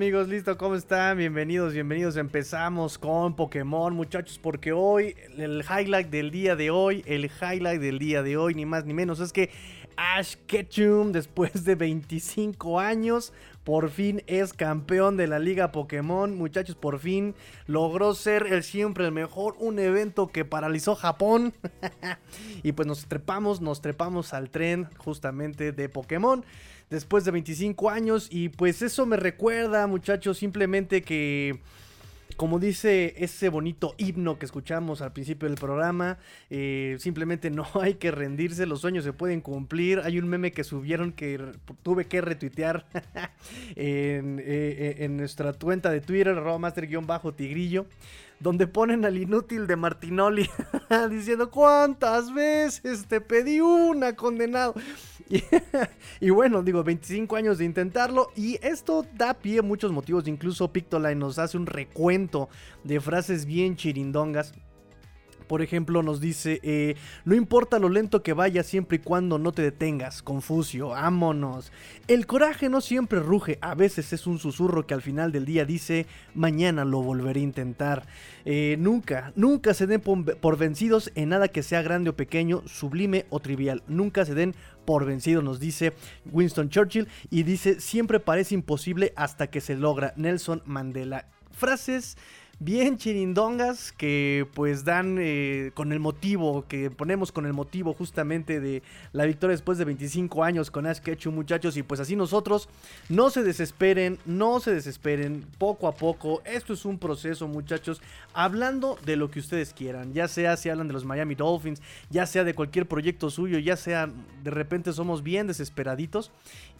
amigos, listo, ¿cómo están? Bienvenidos, bienvenidos. Empezamos con Pokémon, muchachos, porque hoy, el highlight del día de hoy, el highlight del día de hoy, ni más ni menos, es que Ash Ketchum, después de 25 años, por fin es campeón de la Liga Pokémon. Muchachos, por fin logró ser el siempre el mejor. Un evento que paralizó Japón. y pues nos trepamos, nos trepamos al tren justamente de Pokémon después de 25 años. Y pues eso me recuerda, muchachos, simplemente que... Como dice ese bonito himno que escuchamos al principio del programa, eh, simplemente no hay que rendirse, los sueños se pueden cumplir. Hay un meme que subieron que tuve que retuitear en, eh, eh, en, nuestra cuenta de Twitter, master-tigrillo donde ponen al inútil de Martinoli diciendo cuántas veces te pedí una condenado. Y, bueno, digo, 25 años de intentarlo y esto da pie a muchos motivos. Incluso Pictoline nos hace un recuento de frases bien chirindongas por ejemplo, nos dice, eh, no importa lo lento que vaya siempre y cuando no te detengas, Confucio, ámonos. El coraje no siempre ruge, a veces es un susurro que al final del día dice, mañana lo volveré a intentar. Eh, nunca, nunca se den por vencidos en nada que sea grande o pequeño, sublime o trivial. Nunca se den por vencidos, nos dice Winston Churchill, y dice, siempre parece imposible hasta que se logra. Nelson Mandela. Frases bien chirindongas que pues dan eh, con el motivo, que ponemos con el motivo justamente de la victoria después de 25 años con Ash Ketchum muchachos. Y pues así nosotros no se desesperen, no se desesperen, poco a poco, esto es un proceso muchachos, hablando de lo que ustedes quieran, ya sea si hablan de los Miami Dolphins, ya sea de cualquier proyecto suyo, ya sea de repente somos bien desesperaditos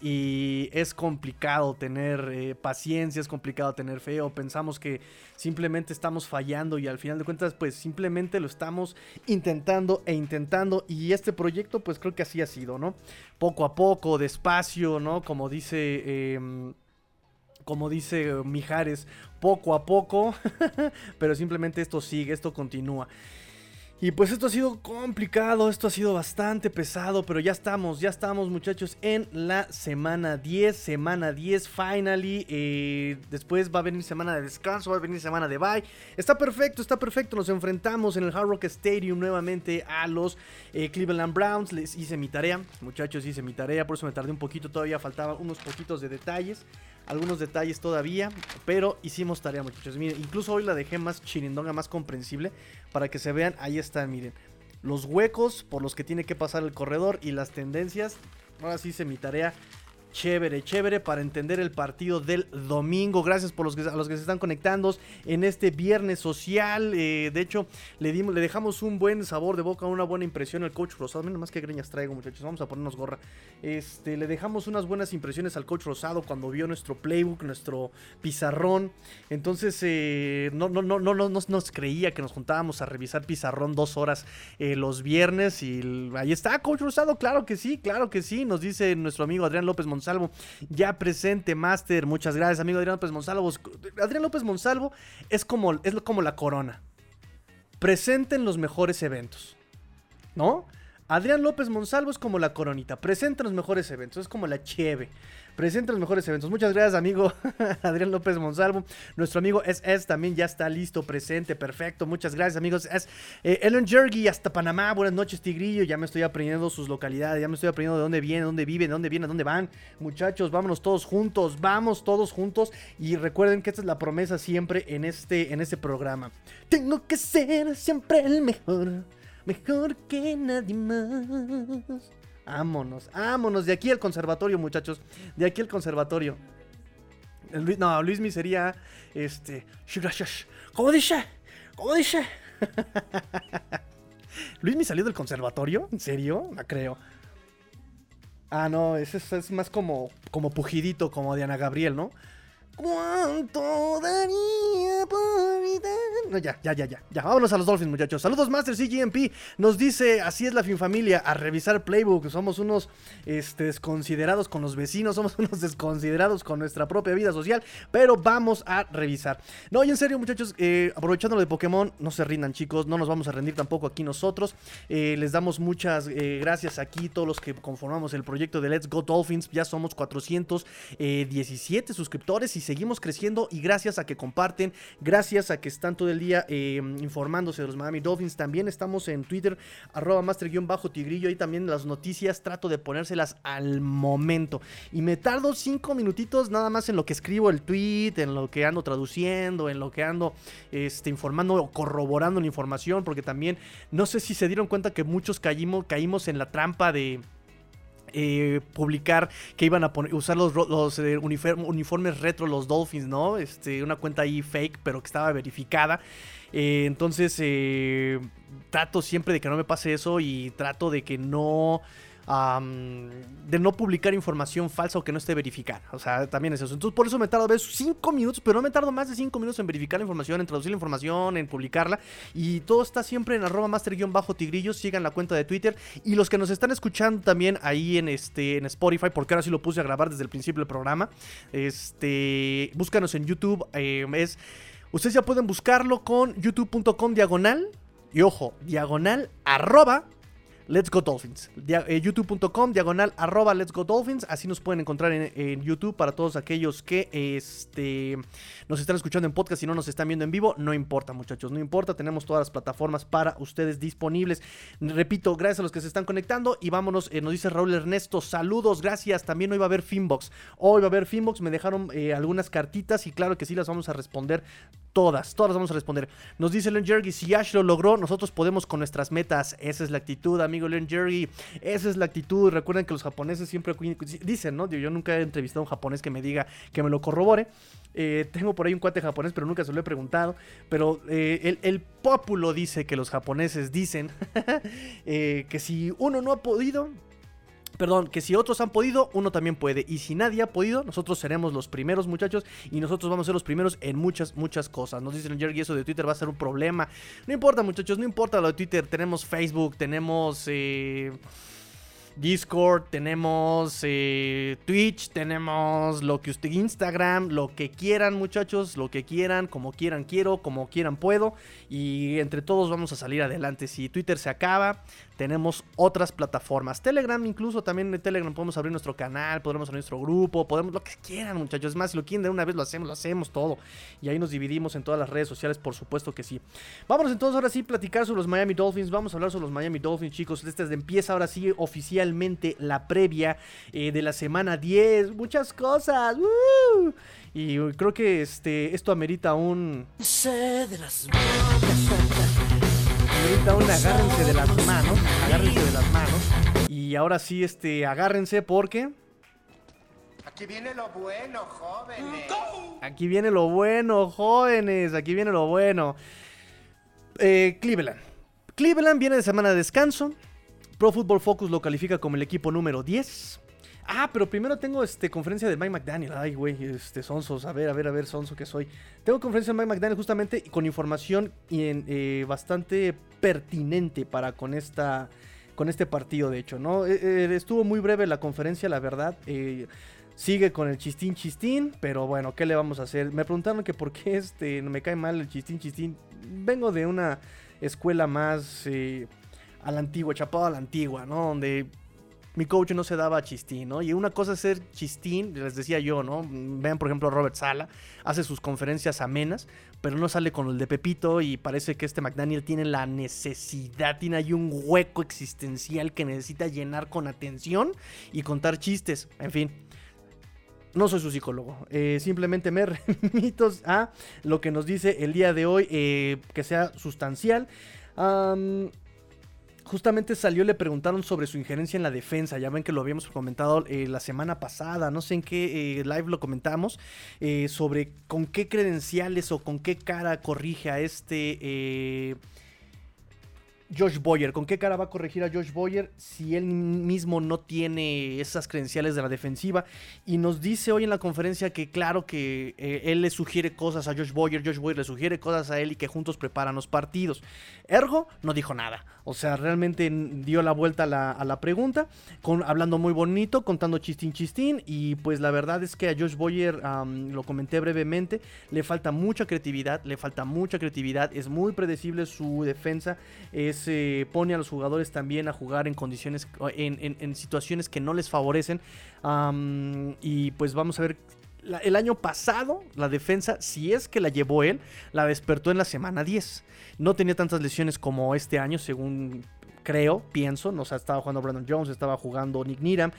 y es complicado tener eh, paciencia, es complicado tener fe o pensamos que simplemente estamos fallando y al final de cuentas pues simplemente lo estamos intentando e intentando y este proyecto pues creo que así ha sido, ¿no? Poco a poco, despacio, ¿no? Como dice... Em, como dice Mijares, poco a poco, pero simplemente esto sigue, esto continúa. Y pues esto ha sido complicado, esto ha sido bastante pesado, pero ya estamos, ya estamos muchachos en la semana 10, semana 10 finally. Eh, después va a venir semana de descanso, va a venir semana de bye. Está perfecto, está perfecto, nos enfrentamos en el Hard Rock Stadium nuevamente a los eh, Cleveland Browns. Les hice mi tarea, muchachos, hice mi tarea, por eso me tardé un poquito, todavía faltaban unos poquitos de detalles algunos detalles todavía, pero hicimos tarea muchachos. Miren, incluso hoy la dejé más chirindonga, más comprensible, para que se vean, ahí están, miren. Los huecos por los que tiene que pasar el corredor y las tendencias. Ahora sí hice mi tarea chévere, chévere para entender el partido del domingo. Gracias por los que, a los que se están conectando en este viernes social. Eh, de hecho, le, dimos, le dejamos un buen sabor de boca, una buena impresión al coach Rosado. Miren más que greñas traigo, muchachos. Vamos a ponernos gorra. Este, le dejamos unas buenas impresiones al coach Rosado cuando vio nuestro playbook, nuestro pizarrón. Entonces, eh, no, no, no, no, no, nos creía que nos juntábamos a revisar pizarrón dos horas eh, los viernes. Y ahí está, coach Rosado. Claro que sí, claro que sí. Nos dice nuestro amigo Adrián López Montes Monsalvo, ya presente, Master. Muchas gracias, amigo Adrián López Monsalvo. Adrián López Monsalvo es como, es como la corona. Presente en los mejores eventos. ¿No? Adrián López Monsalvo es como la coronita. Presente en los mejores eventos. Es como la cheve presenta los mejores eventos. Muchas gracias, amigo Adrián López Monsalvo. Nuestro amigo SS también ya está listo, presente, perfecto. Muchas gracias, amigos. Es eh, Ellen Jergy hasta Panamá. Buenas noches, Tigrillo. Ya me estoy aprendiendo sus localidades, ya me estoy aprendiendo de dónde vienen, dónde viven, de dónde vienen, dónde van. Muchachos, vámonos todos juntos, vamos todos juntos. Y recuerden que esta es la promesa siempre en este, en este programa. Tengo que ser siempre el mejor, mejor que nadie más. Vámonos, vámonos. De aquí al conservatorio, muchachos. De aquí al conservatorio. no, Luismi sería. Este. ¿Cómo dice? ¿Cómo dice? ¿Luismi salió del conservatorio? ¿En serio? No creo. Ah, no, ese es, más como, como pujidito, como Diana Gabriel, ¿no? ¿Cuánto No, ya, ya, ya, ya. Ya, vámonos a los Dolphins, muchachos. Saludos, Master CGMP. Nos dice, así es la fin familia, a revisar Playbook. Somos unos este, desconsiderados con los vecinos, somos unos desconsiderados con nuestra propia vida social, pero vamos a revisar. No, y en serio, muchachos, eh, aprovechando lo de Pokémon, no se rindan, chicos. No nos vamos a rendir tampoco aquí nosotros. Eh, les damos muchas eh, gracias aquí, todos los que conformamos el proyecto de Let's Go Dolphins. Ya somos 417 suscriptores y seguimos creciendo. Y gracias a que comparten, gracias a que están todo el día informándose de los Miami Dolphins. También estamos en Twitter, arroba master-tigrillo. Ahí también las noticias trato de ponérselas al momento. Y me tardo 5 minutitos nada más en lo que escribo el tweet, en lo que ando traduciendo, en lo que ando este, informando o corroborando la información. Porque también no sé si se dieron cuenta que muchos caímos, caímos en la trampa de... Eh, publicar que iban a poner, usar los, eh, uniformes retro, los Dolphins, ¿no? Este, una cuenta ahí fake, pero que estaba verificada. Eh, entonces, trato siempre de que no me pase eso y trato de que no de no publicar información falsa o que no esté verificada. O sea, también es eso. Entonces, por eso me tardo a veces 5 minutos, pero no me tardo más de 5 minutos en verificar la información, en traducir la información, en publicarla. Y todo está siempre en arroba master-tigrillos. Sigan la cuenta de Twitter. Y los que nos están escuchando también ahí en, este, en Spotify, porque ahora sí lo puse a grabar desde el principio del programa. Este, búscanos en YouTube. Eh, es, ustedes ya pueden buscarlo con youtube.com diagonal. Y ojo, diagonal arroba Let's Go Dolphins. Eh, YouTube.com, diagonal, arroba Let's Go Dolphins. Así nos pueden encontrar en, YouTube para todos aquellos que este, nos están escuchando en podcast y no nos están viendo en vivo. No importa, muchachos, no importa. Tenemos todas las plataformas para ustedes disponibles. Repito, gracias a los que se están conectando. Y vámonos, eh, nos dice Raúl Ernesto, saludos, gracias. También hoy va a haber Finbox. Hoy va a haber Finbox. Me dejaron eh, algunas cartitas y claro que sí las vamos a responder todas. Todas las vamos a responder. Nos dice Len Jerry, si Ash lo logró, nosotros podemos con nuestras metas. Esa es la actitud, amigo Len Jerry. Esa es la actitud. Recuerden que los japoneses siempre dicen, ¿no? Yo nunca he entrevistado a un japonés que me diga, que me lo corrobore. Eh, tengo por ahí un cuate japonés, pero nunca se lo he preguntado. Pero eh, el, el, pópulo dice que los japoneses dicen eh, que si uno no ha podido, Perdón, que si otros han podido, uno también puede. Y si nadie ha podido, nosotros seremos los primeros, muchachos. Y nosotros vamos a ser los primeros en muchas, muchas cosas. Nos dicen Jerry, eso de Twitter va a ser un problema. No importa, muchachos, no importa lo de Twitter. Tenemos Facebook, tenemos... Eh... Discord, tenemos eh, Twitch, tenemos lo que usted Instagram, lo que quieran muchachos, lo que quieran, como quieran quiero, como quieran puedo y entre todos vamos a salir adelante. Si Twitter se acaba, tenemos otras plataformas. Telegram, incluso también en Telegram podemos abrir nuestro canal, podemos abrir nuestro grupo, podemos lo que quieran, muchachos. Es más, si lo quieren de una vez lo hacemos, lo hacemos todo. Y ahí nos dividimos en todas las redes sociales, por supuesto que sí. Vámonos entonces ahora sí platicar sobre los Miami Dolphins. Vamos a hablar sobre los Miami Dolphins, chicos. Este empieza ahora sí oficialmente la previa eh, de la semana 10. Muchas cosas. Y creo que este, esto amerita un. de las ahorita un agárrense de las manos, agárrense de las manos. Y ahora sí, este, agárrense porque... Aquí viene lo bueno, jóvenes. Aquí viene lo bueno, jóvenes. Aquí viene lo bueno. Eh, Cleveland. Cleveland viene de semana de descanso. Pro Football Focus lo califica como el equipo número 10. Ah, pero primero tengo este conferencia de Mike McDaniel. Ay, güey, este Sonsos. A ver, a ver, a ver, Sonso que soy. Tengo conferencia de Mike McDaniel justamente con información eh, bastante pertinente para con esta con este partido, de hecho, ¿no? Eh, eh, estuvo muy breve la conferencia, la verdad. sigue con el chistín chistín, pero bueno, ¿qué le vamos a hacer? Me preguntaron que por qué este me cae mal el chistín chistín. Vengo de una escuela más a la antigua, chapado a la antigua, ¿no? Donde mi coach no se daba chistín, ¿no? Y una cosa es ser chistín, les decía yo, ¿no? Vean, por ejemplo, Robert Sala, hace sus conferencias amenas, pero no sale con el de Pepito y parece que este McDaniel tiene la necesidad, tiene ahí un hueco existencial que necesita llenar con atención y contar chistes, en fin. No soy su psicólogo, eh, simplemente me remito a lo que nos dice el día de hoy, eh, que sea sustancial justamente salió, le preguntaron sobre su injerencia en la defensa. Ya ven que lo habíamos comentado eh, la semana pasada, no sé en qué eh, live lo comentamos, eh, sobre con qué credenciales o con qué cara corrige a este Josh Boyer. ¿Con qué cara va a corregir a Josh Boyer si él mismo no tiene esas credenciales de la defensiva? Y nos dice hoy en la conferencia que claro que eh, él le sugiere cosas a Josh Boyer, Josh Boyer le sugiere cosas a él y que juntos preparan los partidos. Ergo no dijo nada. O sea, realmente dio la vuelta a la, pregunta, con, hablando muy bonito, contando chistín chistín. Y pues la verdad es que a Josh Boyer, lo comenté brevemente, le falta mucha creatividad, le falta mucha creatividad, es muy predecible su defensa, se pone a los jugadores también a jugar en condiciones, en, situaciones que no les favorecen. y pues vamos a ver el año pasado, la defensa, si es que la llevó él, la despertó en la semana 10. No tenía tantas lesiones como este año, según creo, pienso. No, o sea, estaba jugando Brandon Jones, estaba jugando Nick Needham.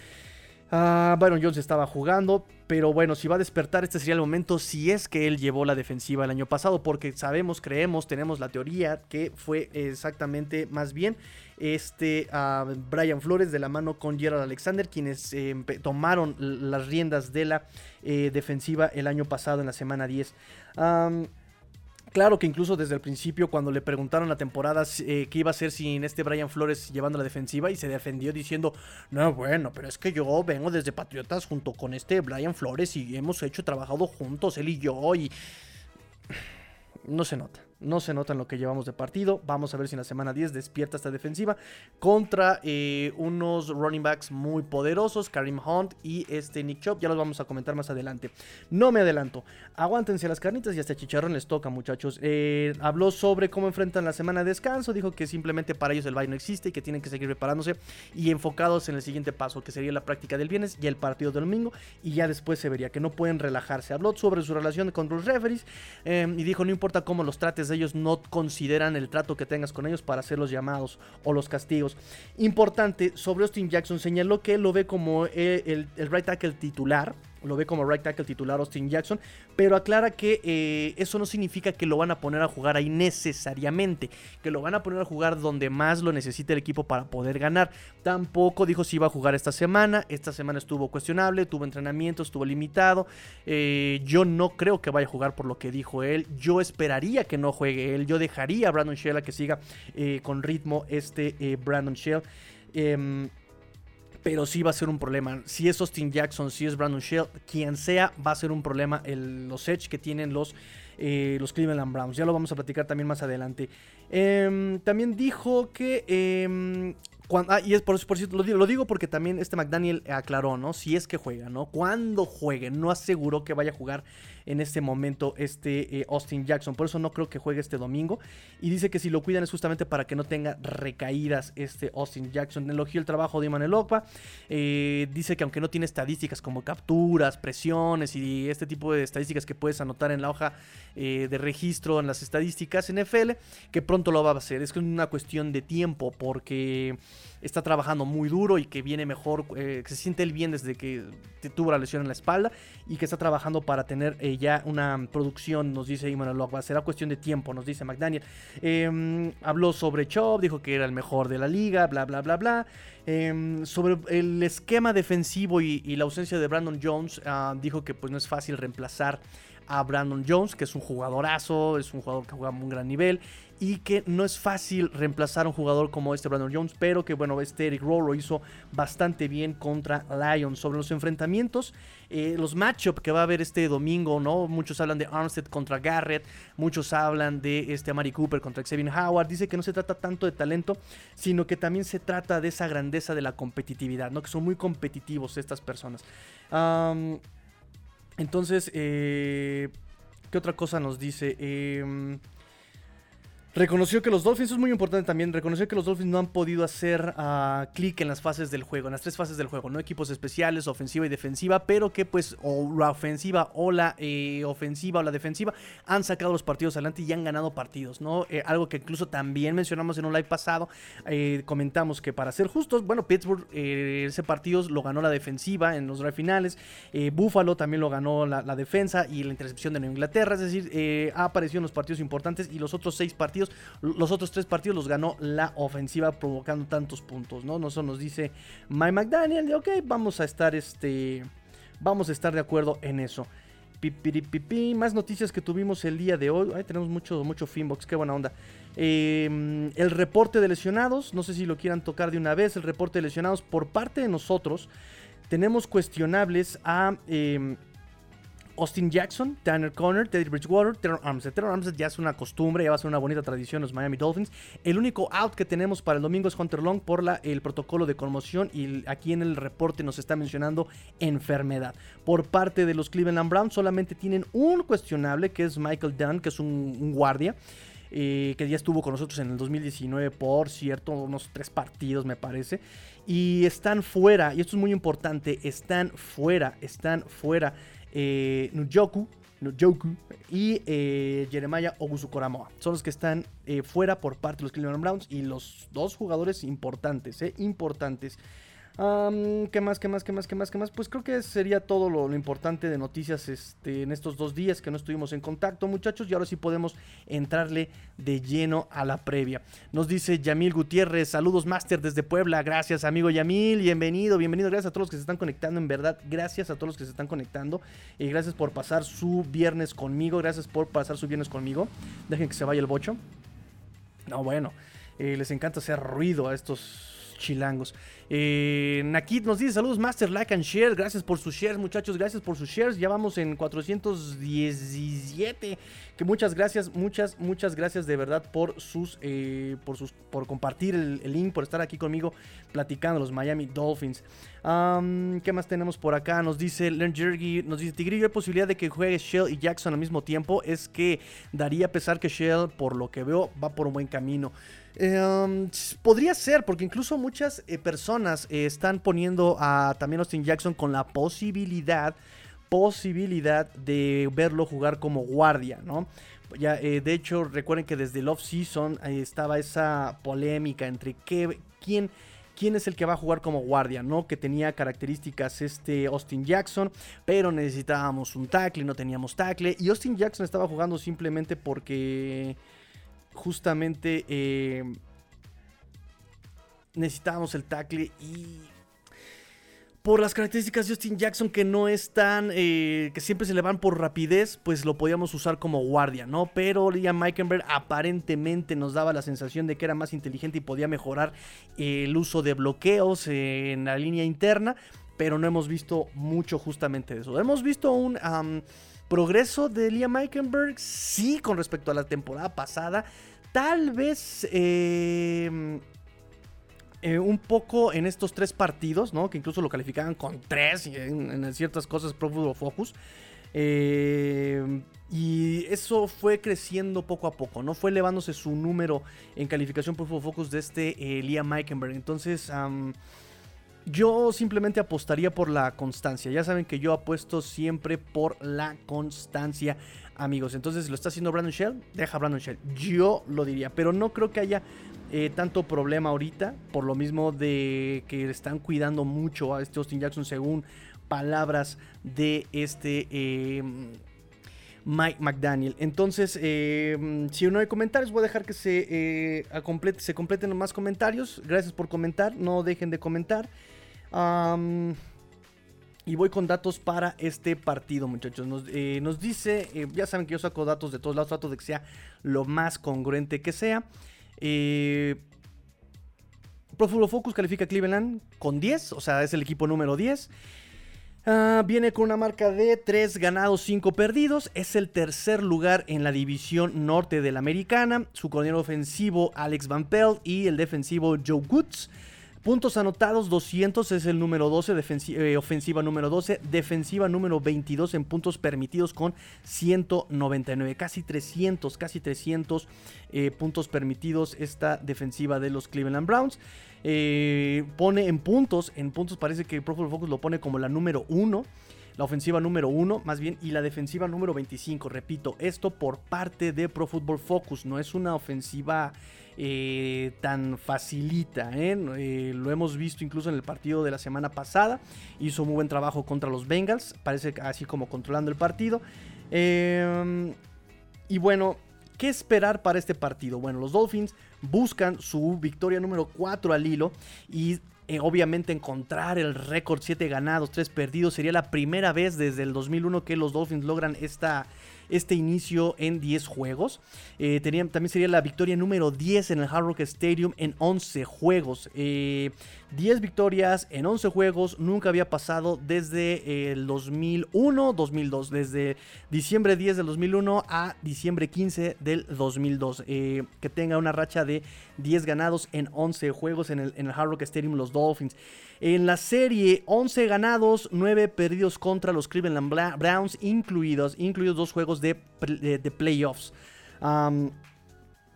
Ah, Byron Jones estaba jugando, pero bueno, si va a despertar, este sería el momento si es que él llevó la defensiva el año pasado, porque sabemos, creemos, tenemos la teoría que fue exactamente más bien este uh, Brian Flores de la mano con Gerald Alexander, quienes eh, tomaron las riendas de la eh, defensiva el año pasado en la semana 10. Claro que incluso desde el principio, cuando le preguntaron la temporada eh, qué iba a hacer sin este Brian Flores llevando la defensiva, y se defendió diciendo: No, bueno, pero es que yo vengo desde Patriotas junto con este Brian Flores y hemos hecho trabajado juntos, él y yo, y. No se nota. No se nota en lo que llevamos de partido. Vamos a ver si en la semana 10 despierta esta defensiva contra eh, unos running backs muy poderosos, Karim Hunt y este Nick Chop. Ya los vamos a comentar más adelante. No me adelanto. Aguántense las carnitas y hasta chicharrón les toca, muchachos. Eh, habló sobre cómo enfrentan la semana de descanso. Dijo que simplemente para ellos el bye no existe y que tienen que seguir preparándose y enfocados en el siguiente paso, que sería la práctica del viernes y el partido del domingo. Y ya después se vería que no pueden relajarse. Habló sobre su relación con los referees eh, y dijo: No importa cómo los trates ellos no consideran el trato que tengas con ellos para hacer los llamados o los castigos. Importante, sobre Austin Jackson señaló que lo ve como el, el right tackle titular lo ve como right tackle titular Austin Jackson, pero aclara que eh, eso no significa que lo van a poner a jugar ahí necesariamente, que lo van a poner a jugar donde más lo necesite el equipo para poder ganar. Tampoco dijo si iba a jugar esta semana, esta semana estuvo cuestionable, tuvo entrenamiento, estuvo limitado. Eh, yo no creo que vaya a jugar por lo que dijo él, yo esperaría que no juegue él, yo dejaría a Brandon Shell a que siga eh, con ritmo este Brandon Shell. Em, pero sí va a ser un problema. Si es Austin Jackson, si es Brandon Shell, quien sea, va a ser un problema los edge que tienen los, eh, los Cleveland Browns. Ya lo vamos a platicar también más adelante. Em, también dijo que... Eh, ah, y es por, por cierto, lo digo, lo digo, porque también este McDaniel aclaró, ¿no? Si es que juega, ¿no? Cuando juegue, no aseguró que vaya a jugar en este momento este eh, Austin Jackson. Por eso no creo que juegue este domingo. Y dice que si lo cuidan es justamente para que no tenga recaídas este Austin Jackson. Elogió el trabajo de Iman Okpa. Eh, dice que aunque no tiene estadísticas como capturas, presiones y este tipo de estadísticas que puedes anotar en la hoja eh, de registro en las estadísticas NFL, que pronto lo va a hacer. Es una cuestión de tiempo porque está trabajando muy duro y que viene mejor, que se siente él bien desde que tuvo la lesión en la espalda y que está trabajando para tener ya una producción, nos dice Iman Lokba. Será cuestión de tiempo, nos dice McDaniel. Em, habló sobre Chop, dijo que era el mejor de la liga, bla, bla, bla, bla. Em, sobre el esquema defensivo y, la ausencia de Brandon Jones, ah, dijo que pues no es fácil reemplazar a Brandon Jones, que es un jugadorazo, es un jugador que juega a un gran nivel y que no es fácil reemplazar a un jugador como este Brandon Jones, pero que bueno, este Eric Rowe lo hizo bastante bien contra Lions. Sobre los enfrentamientos, eh, los matchups que va a haber este domingo, ¿no? Muchos hablan de Armstead contra Garrett, muchos hablan de este Amari Cooper contra Xavier Howard. Dice que no se trata tanto de talento, sino que también se trata de esa grandeza de la competitividad, ¿no? Que son muy competitivos estas personas. entonces, eh, ¿qué otra cosa nos dice? Eh, Reconoció que los Dolphins, eso es muy importante también, reconoció que los Dolphins no han podido hacer uh, clic en las fases del juego, en las tres fases del juego, no equipos especiales, ofensiva y defensiva, pero que pues o la ofensiva o la eh, ofensiva o la defensiva han sacado los partidos adelante y han ganado partidos, ¿no? Eh, algo que incluso también mencionamos en un live pasado, eh, comentamos que para ser justos, bueno, Pittsburgh ese partido lo ganó la defensiva en los drive finales, Buffalo también lo ganó la, la, defensa y la intercepción de Nueva Inglaterra, es decir, ha aparecido en los partidos importantes y los otros seis partidos los otros tres partidos los ganó la ofensiva provocando tantos puntos, ¿no? Eso nos dice Mike McDaniel, de ok, vamos a estar este... Vamos a estar de acuerdo en eso. Pipiripipi, Más noticias que tuvimos el día de hoy. Ahí tenemos mucho, mucho Finbox, qué buena onda. Eh, el reporte de lesionados, no sé si lo quieran tocar de una vez. El reporte de lesionados por parte de nosotros. Tenemos cuestionables a. Eh, Austin Jackson, Tanner Conner, Teddy Bridgewater, Terror Armstead. Terror Armstead ya es una costumbre, ya va a ser una bonita tradición los Miami Dolphins. El único out que tenemos para el domingo es Hunter Long por el protocolo de conmoción y aquí en el reporte nos está mencionando enfermedad. Por parte de los Cleveland Browns solamente tienen un cuestionable que es Michael Dunn, que es un, guardia. Eh, que ya estuvo con nosotros en el 2019, por cierto, unos tres partidos me parece. Y están fuera, y esto es muy importante, están fuera, están fuera eh, Nujoku, y eh, Jeremiah Ogusukoramoa. Son los que están eh, fuera por parte de los Cleveland Browns y los dos jugadores importantes, eh, ¿Qué más, qué más, qué más, qué más, qué más? Pues creo que sería todo lo, importante de noticias este, en estos dos días que no estuvimos en contacto, muchachos. Y ahora sí podemos entrarle de lleno a la previa. Nos dice Yamil Gutiérrez, saludos Master desde Puebla. Gracias, amigo Yamil. Bienvenido, bienvenido. Gracias a todos los que se están conectando, en verdad. Gracias a todos los que se están conectando. Y gracias por pasar su viernes conmigo. Gracias por pasar su viernes conmigo. Dejen que se vaya el bocho. No, bueno. Eh, les encanta hacer ruido a estos chilangos. Eh, Nakit nos dice saludos Master, like and share. Gracias por sus shares, muchachos. Gracias por sus shares. Ya vamos en 417. Que muchas gracias, muchas, muchas gracias de verdad por sus, eh, por sus, por compartir el, link, por estar aquí conmigo platicando los Miami Dolphins. ¿Qué más tenemos por acá? Nos dice Len Jergy, nos dice Tigrillo, hay posibilidad de que juegue Shell y Jackson al mismo tiempo. Es que daría pesar que Shell, por lo que veo, va por un buen camino. Em, podría ser, porque incluso muchas eh, personas eh, están poniendo a también Austin Jackson con la posibilidad, posibilidad de verlo jugar como guardia, ¿no? Ya, eh, de hecho, recuerden que desde el off-season estaba esa polémica entre qué, quién, quién es el que va a jugar como guardia, ¿no? Que tenía características este Austin Jackson, pero necesitábamos un tackle, no teníamos tackle. Y Austin Jackson estaba jugando simplemente porque justamente eh, necesitábamos el tackle y por las características de Justin Jackson que no es tan, eh, que siempre se le van por rapidez, pues lo podíamos usar como guardia, ¿no? Pero Liam Meikenberg aparentemente nos daba la sensación de que era más inteligente y podía mejorar el uso de bloqueos en la línea interna, pero no hemos visto mucho justamente de eso. Hemos visto un progreso de Liam Meikenberg, sí, con respecto a la temporada pasada. Tal vez eh, eh, un poco en estos tres partidos, ¿no? Que incluso lo calificaban con tres en, ciertas cosas Pro Football Focus. Eh, y eso fue creciendo poco a poco, ¿no? Fue elevándose su número en calificación Pro Football Focus de este Liam Meikenberg. Entonces, yo simplemente apostaría por la constancia. Ya saben que yo apuesto siempre por la constancia, amigos. Entonces, lo está haciendo Brandon Shell, deja Brandon Shell. Yo lo diría, pero no creo que haya eh, tanto problema ahorita. Por lo mismo de que están cuidando mucho a este Austin Jackson, según palabras de este. Em, Mike McDaniel. Entonces, em, si no hay comentarios, voy a dejar que se, eh, se completen más comentarios. Gracias por comentar, no dejen de comentar y voy con datos para este partido, muchachos. Nos, eh, dice, eh, ya saben que yo saco datos de todos lados, trato de que sea lo más congruente que sea. Eh, Pro Football Focus califica a Cleveland con 10, o sea, es el equipo número 10. Ah, viene con una marca de 3 ganados, 5 perdidos. Es el tercer lugar en la división norte de la americana. Su coordinador ofensivo Alex Van Pelt y el defensivo Joe Goods. Puntos anotados 200 es el número 12, eh, ofensiva número 12, defensiva número 22 en puntos permitidos con 199, casi 300, casi 300 eh, puntos permitidos esta defensiva de los Cleveland Browns. Eh, pone en puntos, en puntos parece que Pro Football Focus lo pone como la número 1 la ofensiva número 1 más bien y la defensiva número 25. Repito, esto por parte de Pro Football Focus, no es una ofensiva eh, tan facilita. ¿eh? ¿eh? lo hemos visto incluso en el partido de la semana pasada. Hizo muy buen trabajo contra los Bengals. Parece así como controlando el partido. Y bueno, ¿qué esperar para este partido? Bueno, los Dolphins buscan su victoria número 4 al hilo. Y obviamente encontrar el récord 7 ganados, 3 perdidos. Sería la primera vez desde el 2001 que los Dolphins logran esta, este inicio en 10 juegos. Eh, también sería la victoria número 10 en el Hard Rock Stadium en 11 juegos. 10 eh, victorias en 11 juegos nunca había pasado desde el 2001, 2002. Desde diciembre 10 del 2001 a diciembre 15 del 2002. Eh, que tenga una racha de 10 ganados en 11 juegos en el, en el Hard Rock Stadium los Dolphins. En la serie, 11 ganados, 9 perdidos contra los Cleveland Browns, incluidos, incluidos dos juegos de, playoffs.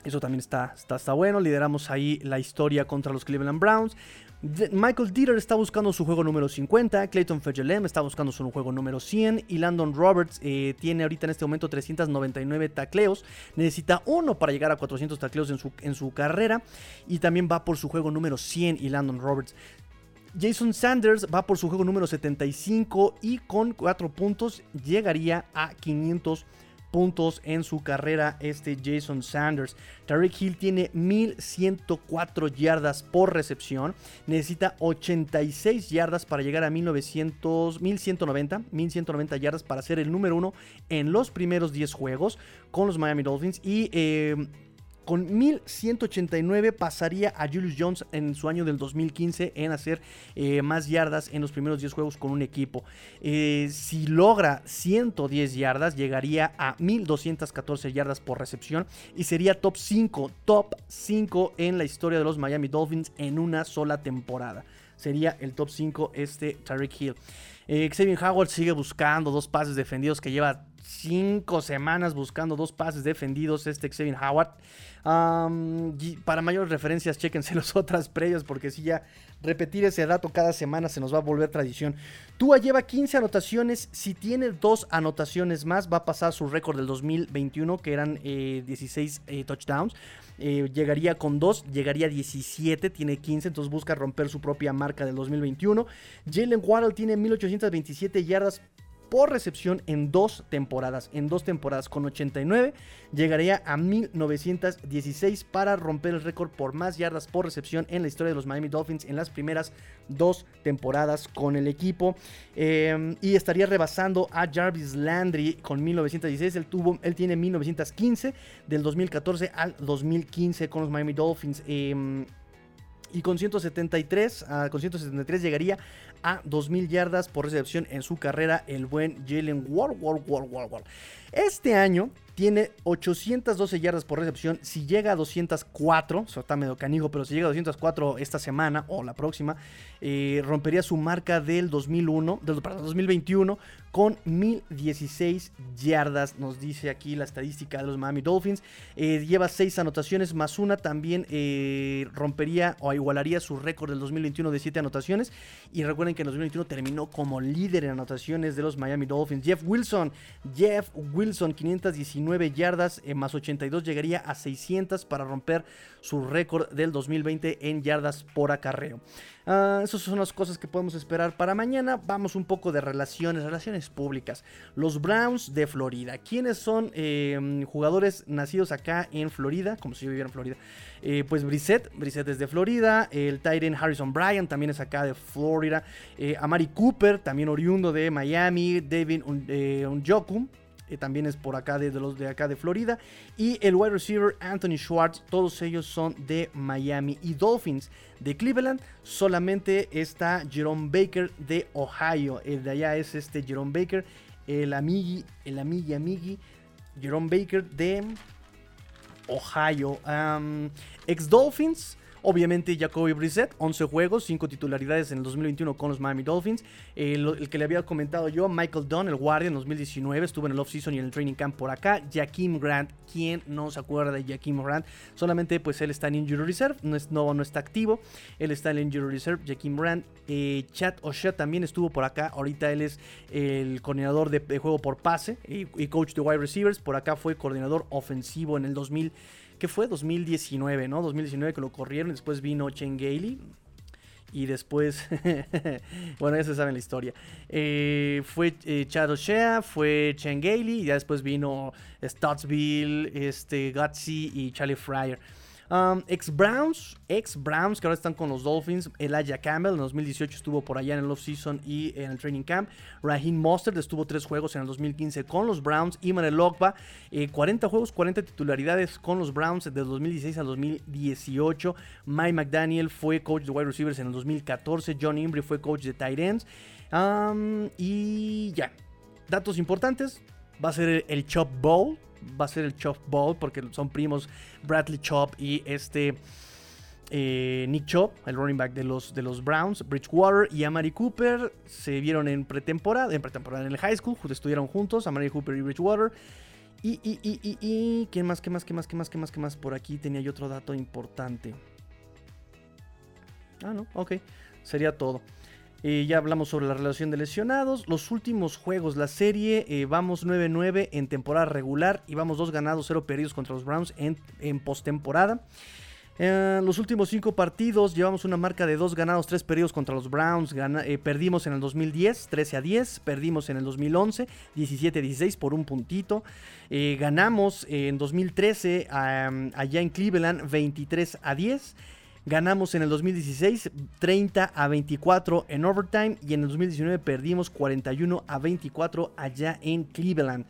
eso también está, está, está, bueno. Lideramos ahí la historia contra los Cleveland Browns. Michael Dieter está buscando su juego número 50. Clayton Fegelem está buscando su juego número 100. Y Landon Roberts eh, tiene ahorita en este momento 399 tacleos. Necesita uno para llegar a 400 tacleos en su, en su carrera. Y también va por su juego número 100 y Landon Roberts. Jason Sanders va por su juego número 75 y con 4 puntos llegaría a 500 puntos en su carrera este Jason Sanders. Tariq Hill tiene 1104 yardas por recepción. Necesita 86 yardas para llegar a 1900, 1190, 1190 yardas para ser el número uno en los primeros 10 juegos con los Miami Dolphins. Y eh, con 1189 pasaría a Julius Jones en su año del 2015 en hacer eh, más yardas en los primeros 10 juegos con un equipo. Eh, si logra 110 yardas, llegaría a 1214 yardas por recepción y sería top 5, top 5 en la historia de los Miami Dolphins en una sola temporada. Sería el top 5 este Tariq Hill. Eh, Xavier Howard sigue buscando dos pases defendidos que lleva 5 semanas buscando dos pases defendidos este Xavier Howard para mayores referencias, chéquense las otras previas, porque si ya repetir ese dato cada semana se nos va a volver tradición. Tua lleva 15 anotaciones. Si tiene dos anotaciones más, va a pasar su récord del 2021, que eran 16 eh, eh, touchdowns. Eh, llegaría con 2, llegaría a 17, tiene 15, entonces busca romper su propia marca del 2021. Jalen Waddle tiene 1827 yardas por recepción en dos temporadas. En dos temporadas con 89 llegaría a 1916 para romper el récord por más yardas por recepción en la historia de los Miami Dolphins en las primeras dos temporadas con el equipo. Em, y estaría rebasando a Jarvis Landry con 1916. Él, tuvo, él tiene 1915 del 2014 al 2015 con los Miami Dolphins. Em, y con 173, ah, con 173 llegaría a 2.000 yardas por recepción en su carrera el buen Jalen Ward, Ward, Ward, Ward, Ward. Este año tiene 812 yardas por recepción. Si llega a 204, eso está medio canijo, pero si llega a 204 esta semana o la próxima, eh, rompería su marca del 2001, del, 2021 con 1016 yardas. Nos dice aquí la estadística de los Miami Dolphins. Eh, lleva 6 anotaciones más una. También eh, rompería o igualaría su récord del 2021 de 7 anotaciones. Y recuerden que en 2021 terminó como líder en anotaciones de los Miami Dolphins. Jeff Wilson, Jeff Wilson, 519 yardas eh, más 82 llegaría a 600 para romper su récord del 2020 en yardas por acarreo. Uh, esas son las cosas que podemos esperar para mañana. Vamos un poco de relaciones, relaciones públicas. Los Browns de Florida. ¿Quiénes son eh, jugadores nacidos acá en Florida? Como si yo viviera en Florida. Eh, pues Brissett, Brissett es de Florida. El Tyren Harrison Bryan también es acá de Florida. Amari Cooper, también oriundo de Miami. David Unjoku eh, también es por acá de, los de acá de Florida. Y el wide receiver Anthony Schwartz, todos ellos son de Miami. Y Dolphins de Cleveland, solamente está Jerome Baker de Ohio. El de allá es este Jerome Baker, el amigui, el amigui, amigui, Jerome Baker de Ohio. ex Dolphins. Obviamente Jacoby Brissett, 11 juegos, 5 titularidades en el 2021 con los Miami Dolphins. el, que le había comentado yo, Michael Dunn, el guardia en 2019, estuvo en el offseason y en el training camp por acá. Jaquim Grant, ¿quién no se acuerda de Jaquim Grant? Solamente pues él está en Injury Reserve, no, es, no, no está activo. Él está en el Injury Reserve, Jaquim Grant. Eh, Chad O'Shea también estuvo por acá. Ahorita él es el coordinador de, juego por pase y, y coach de wide receivers. Por acá fue coordinador ofensivo en el 2000 fue 2019, ¿no? 2019 que lo corrieron, después vino Chen Gailey. Y después, bueno, ya se sabe la historia. Eh, fue eh, Chad O'Shea, fue Chen Gailey, y ya después vino Stottsville, este, Gutsy y Charlie Fryer. Um, ex Browns, ex Browns que ahora están con los Dolphins. Elijah Campbell en 2018 estuvo por allá en el off-season y en el training camp. Raheem Mostert estuvo tres juegos en el 2015 con los Browns. Iman Elokba, 40 juegos, 40 titularidades con los Browns desde 2016 al 2018. Mike McDaniel fue coach de wide receivers en el 2014. John Imbri fue coach de tight ends. Um, y ya, datos importantes. Va a ser el Chop Bowl va a ser el Chop Ball, porque son primos Bradley Chop y este eh, Nick Chop, el running back de los, de los Browns, Bridgewater y Amari Cooper se vieron en pretemporada, en pretemporada en el high school, estuvieron juntos, Amari Cooper y Bridgewater. Y, y, y, y, y, ¿qué más, qué más, qué más, qué más, qué más, qué más? Por aquí tenía yo otro dato importante. Ah, no, ok, sería todo. Eh, ya hablamos sobre la relación de lesionados. Los últimos juegos, la serie, eh, vamos 9-9 en temporada regular y vamos 2 ganados, 0 perdidos contra los Browns en, en postemporada. Eh, los últimos 5 partidos llevamos una marca de 2 ganados, 3 perdidos contra los Browns. perdimos en el 2010, 13 a 10. Perdimos en el 2011, 17 a 16 por un puntito. ganamos en 2013 allá en Cleveland, 23 a 10. Ganamos en el 2016 30 a 24 en overtime y en el 2019 perdimos 41 a 24 allá en Cleveland.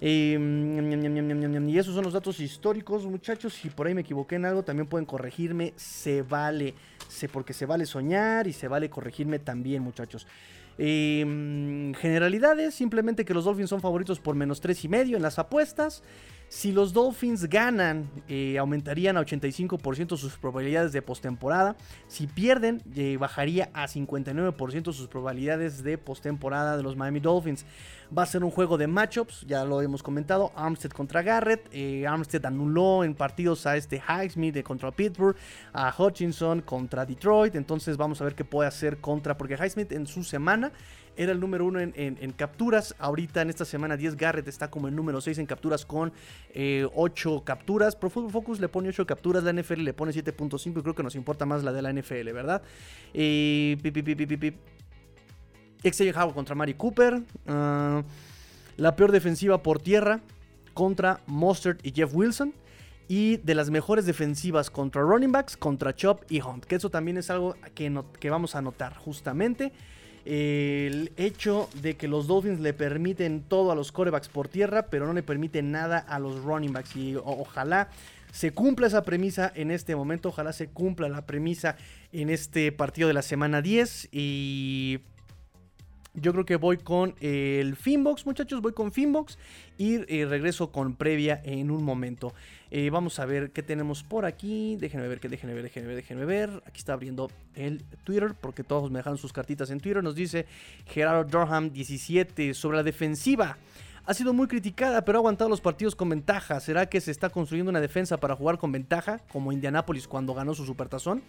Em, y esos son los datos históricos, muchachos. Si por ahí me equivoqué en algo, también pueden corregirme. Se vale, sé porque se vale soñar y se vale corregirme también, muchachos. Em, generalidades, simplemente que los Dolphins son favoritos por menos 3 y medio en las apuestas. Si los Dolphins ganan, eh, aumentarían a 85% sus probabilidades de postemporada. Si pierden, eh, bajaría a 59% sus probabilidades de postemporada de los Miami Dolphins. Va a ser un juego de matchups, ya lo hemos comentado. Armstead contra Garrett. Eh, Armstead anuló en partidos a este Highsmith contra Pittsburgh, a Hutchinson contra Detroit. Entonces vamos a ver qué puede hacer contra, porque Highsmith en su semana era el número uno en, capturas. Ahorita en esta semana 10 Garrett está como el número 6 en capturas con 8 eh, capturas. Pro Football Focus le pone 8 capturas, la NFL le pone 7.5 y creo que nos importa más la de la NFL, ¿verdad? Eh, Howard contra Mari Cooper. Ah, la peor defensiva por tierra contra Mustard y Jeff Wilson. Y de las mejores defensivas contra running backs, contra Chop y Hunt. Que eso también es algo que, que vamos a notar justamente el hecho de que los Dolphins le permiten todo a los corebacks por tierra, pero no le permiten nada a los running backs. Y ojalá se cumpla esa premisa en este momento, ojalá se cumpla la premisa en este partido de la semana 10. Y yo creo que voy con el Finbox, muchachos, voy con Finbox y eh, regreso con previa en un momento. Eh, vamos a ver qué tenemos por aquí. Déjenme ver, que déjenme ver, déjenme ver, déjenme ver. Aquí está abriendo el Twitter porque todos me dejaron sus cartitas en Twitter. Nos dice Gerardo Durham 17 sobre la defensiva. Ha sido muy criticada, pero ha aguantado los partidos con ventaja. ¿Será que se está construyendo una defensa para jugar con ventaja, como Indianapolis cuando ganó su supertazón?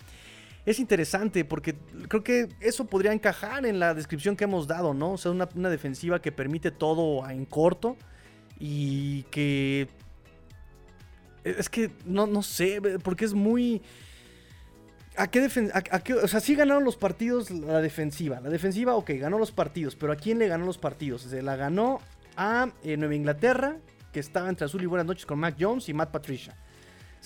Es interesante porque creo que eso podría encajar en la descripción que hemos dado, ¿no? O sea, una, defensiva que permite todo en corto y que es que no, no sé, porque es muy... ¿A qué, O sea, sí ganaron los partidos la defensiva. La defensiva, ok, ganó los partidos, pero ¿a quién le ganó los partidos? Se la ganó a eh, Nueva Inglaterra, que estaba entre Azul y Buenas noches con Mac Jones y Matt Patricia.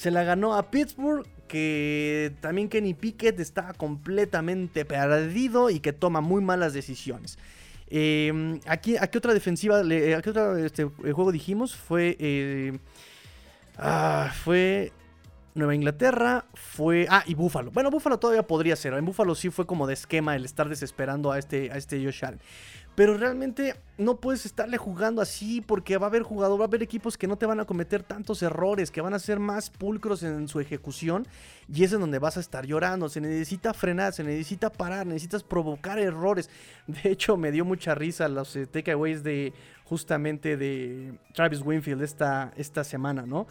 Se la ganó a Pittsburgh, que también Kenny Pickett está completamente perdido y que toma muy malas decisiones. Eh, aquí, ¿A qué otra defensiva, ¿a qué otro este, juego dijimos? Fue... Eh, Ah, fue Nueva Inglaterra, fue... Ah, y Búfalo. Bueno, Búfalo todavía podría ser. En Búfalo sí fue como de esquema el estar desesperando a este, a este Josh Allen. Pero realmente no puedes estarle jugando así porque va a haber jugador, va a haber equipos que no te van a cometer tantos errores, que van a ser más pulcros en su ejecución y es en donde vas a estar llorando. Se necesita frenar, se necesita parar, necesitas provocar errores. De hecho, me dio mucha risa los eh, takeaways de justamente de Travis Winfield esta, esta semana, ¿no?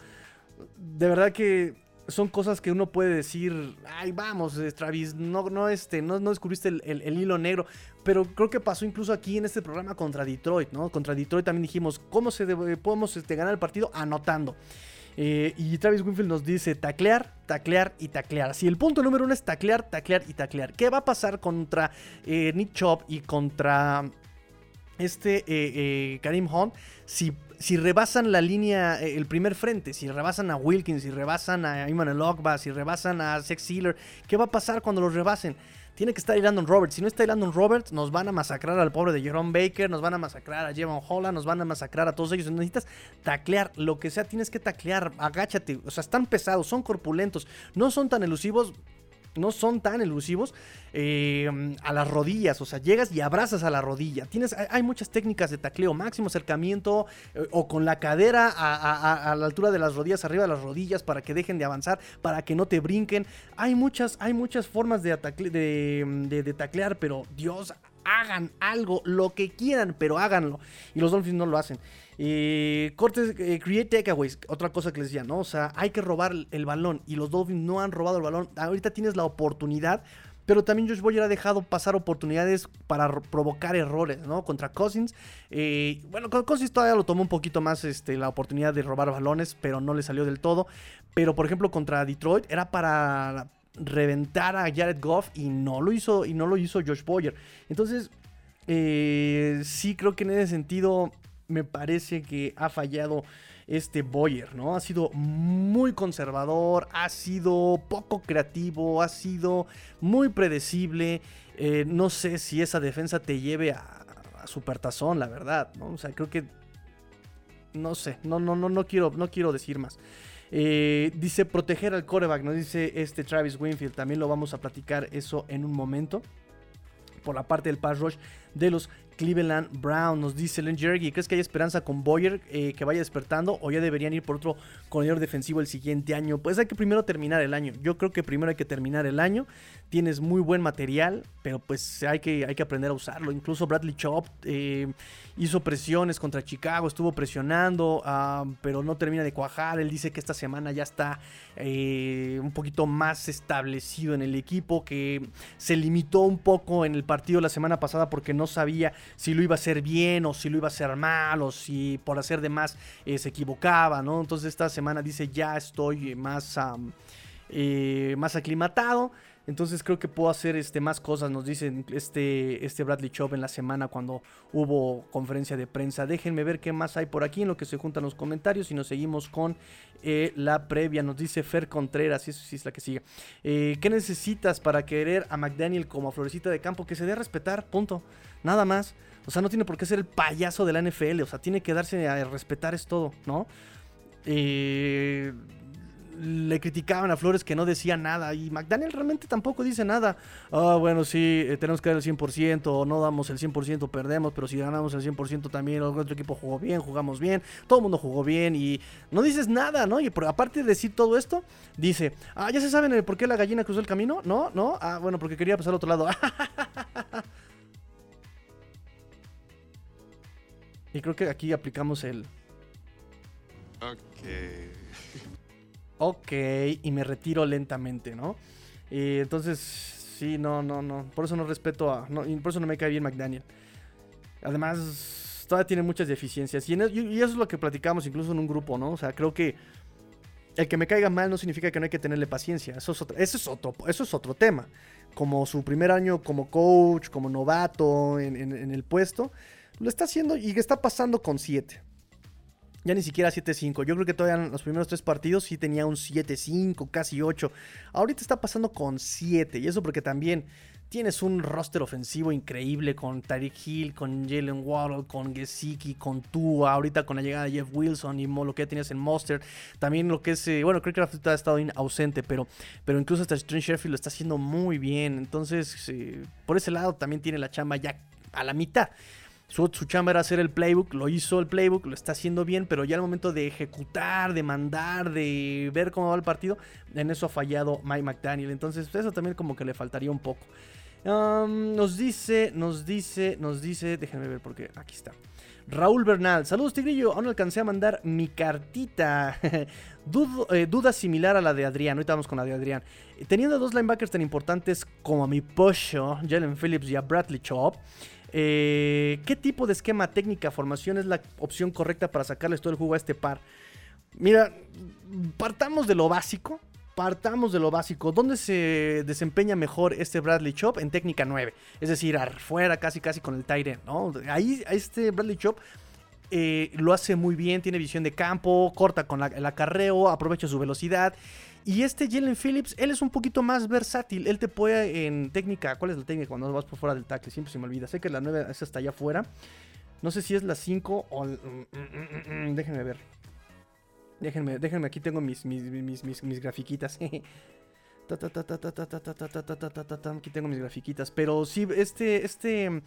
De verdad que son cosas que uno puede decir, ay, vamos, eh, Travis, no, no, este, no, no descubriste el, hilo negro. Pero creo que pasó incluso aquí en este programa contra Detroit, ¿no? Contra Detroit también dijimos, ¿cómo se podemos este, ganar el partido? Anotando. Eh, y Travis Winfield nos dice taclear, taclear y taclear. Si el punto número uno es taclear, taclear y taclear. ¿Qué va a pasar contra eh, Nick Chop y contra este Karim Hunt si si rebasan la línea, eh, el primer frente, si rebasan a Wilkins, si rebasan a Iman Ogba, si rebasan a Sex Sealer, ¿qué va a pasar cuando los rebasen? Tiene que estar Landon Roberts. Si no está Landon Roberts, nos van a masacrar al pobre de Jerome Baker, nos van a masacrar a Jevon Holland, nos van a masacrar a todos ellos. Necesitas taclear, lo que sea, tienes que taclear, agáchate. O sea, están pesados, son corpulentos, no son tan elusivos no son tan elusivos eh, a las rodillas. O sea, llegas y abrazas a la rodilla. Tienes, hay muchas técnicas de tacleo, máximo acercamiento eh, o con la cadera a, la altura de las rodillas, arriba de las rodillas, para que dejen de avanzar, para que no te brinquen. Hay muchas, hay muchas formas de, de, de taclear, pero Dios, hagan algo, lo que quieran, pero háganlo. Y los Dolphins no lo hacen. Eh, cortes, eh, create takeaways, otra cosa que les decía, ¿no? O sea, hay que robar el balón y los Dolphins no han robado el balón. Ahorita tienes la oportunidad, pero también Josh Boyer ha dejado pasar oportunidades para provocar errores, ¿no? Contra Cousins. Eh, bueno, con Cousins todavía lo tomó un poquito más este, la oportunidad de robar balones, pero no le salió del todo. Pero por ejemplo, contra Detroit era para reventar a Jared Goff y no lo hizo, y no lo hizo Josh Boyer. Entonces, sí creo que en ese sentido me parece que ha fallado este Boyer, ¿no? Ha sido muy conservador, ha sido poco creativo, ha sido muy predecible. Eh, no sé si esa defensa te lleve a, supertazón, la verdad, ¿no? O sea, creo que no sé, no, no, no, no quiero, no quiero decir más. Eh, dice proteger al coreback, nos dice este Travis Winfield. También lo vamos a platicar eso en un momento. Por la parte del pass rush de los Cleveland Brown. Nos dice Len Jergy, ¿crees que hay esperanza con Boyer eh, que vaya despertando o ya deberían ir por otro corredor defensivo el siguiente año? Pues hay que primero terminar el año. Yo creo que primero hay que terminar el año. Tienes muy buen material, pero pues hay que, hay que aprender a usarlo. Incluso Bradley Chop eh, hizo presiones contra Chicago, estuvo presionando, ah, pero no termina de cuajar. Él dice que esta semana ya está eh, un poquito más establecido en el equipo, que se limitó un poco en el partido la semana pasada porque no sabía si lo iba a hacer bien o si lo iba a hacer mal o si por hacer de más eh, se equivocaba, ¿no? Entonces esta semana dice ya estoy más, eh, más aclimatado. Entonces creo que puedo hacer este, más cosas, nos dice este, este Bradley Chop en la semana cuando hubo conferencia de prensa. Déjenme ver qué más hay por aquí en lo que se juntan los comentarios y nos seguimos con eh, la previa. Nos dice Fer Contreras, eso sí es la que sigue. Eh, ¿Qué necesitas para querer a McDaniel como a Florecita de Campo? Que se dé a respetar, punto. Nada más. O sea, no tiene por qué ser el payaso de la NFL. O sea, tiene que darse a respetar, es todo, ¿no? Eh, le criticaban a Flores que no decía nada y McDaniel realmente tampoco dice nada. Ah, bueno, sí, eh, tenemos que dar el 100%, o no damos el 100%, perdemos, pero si ganamos el 100% también, el otro equipo jugó bien, jugamos bien, todo el mundo jugó bien y no dices nada, ¿no? Y aparte de decir todo esto, dice, ah, ya se saben por qué la gallina cruzó el camino, ¿no? ¿No? Ah, bueno, porque quería pasar al otro lado. y creo que aquí aplicamos el... ok, y me retiro lentamente, ¿no? Y entonces, sí, no, no, no. Por eso no respeto a. Y por eso no me cae bien McDaniel. Además, todavía tiene muchas deficiencias. Y, eso es lo que platicamos incluso en un grupo, ¿no? O sea, creo que el que me caiga mal no significa que no hay que tenerle paciencia. Eso es otro, eso es otro, eso es otro tema. Como su primer año como coach, como novato en, en el puesto, lo está haciendo y está pasando con 7. Ya ni siquiera 7-5. Yo creo que todavía en los primeros tres partidos sí tenía un 7-5, casi 8. Ahorita está pasando con 7. Y eso porque también tienes un roster ofensivo increíble con Tyreek Hill, con Jalen Waddle, con Gesicki, con Tua. Ahorita con la llegada de Jeff Wilson y lo que tenías en Monster. También lo que es. Eh, bueno, creo que ha estado ausente, pero, pero incluso hasta Strange Sheffield lo está haciendo muy bien. Entonces, eh, por ese lado también tiene la chamba ya a la mitad. Su, chamba era hacer el playbook, lo hizo el playbook, lo está haciendo bien, pero ya al momento de ejecutar, de mandar, de ver cómo va el partido, en eso ha fallado Mike McDaniel. Entonces, eso también como que le faltaría un poco. nos dice, nos dice, nos dice, déjenme ver porque aquí está. Raúl Bernal, saludos Tigrillo, aún alcancé a mandar mi cartita. Eh, duda similar a la de Adrián, ahorita vamos con la de Adrián. Teniendo dos linebackers tan importantes como a mi Posho, Jalen Phillips y a Bradley Chop, eh, ¿Qué tipo de esquema, técnica, formación es la opción correcta para sacarles todo el jugo a este par? Mira, partamos de lo básico. Partamos de lo básico. ¿Dónde se desempeña mejor este Bradley Chop? En técnica 9. Es decir, afuera, casi casi con el Tyre, ¿no? Ahí, este Bradley Chop eh, lo hace muy bien, tiene visión de campo, corta con la- el acarreo, aprovecha su velocidad. Y este Jalen Phillips, él es un poquito más versátil. Él te puede en técnica. ¿Cuál es la técnica cuando vas por fuera del tackle? Siempre se me olvida. Sé que la 9 es hasta allá afuera. No sé si es la 5 o. Déjenme ver. Déjenme, déjenme, aquí tengo mis, mis, mis, mis, mis grafiquitas. Aquí tengo mis grafiquitas. Pero sí, este, este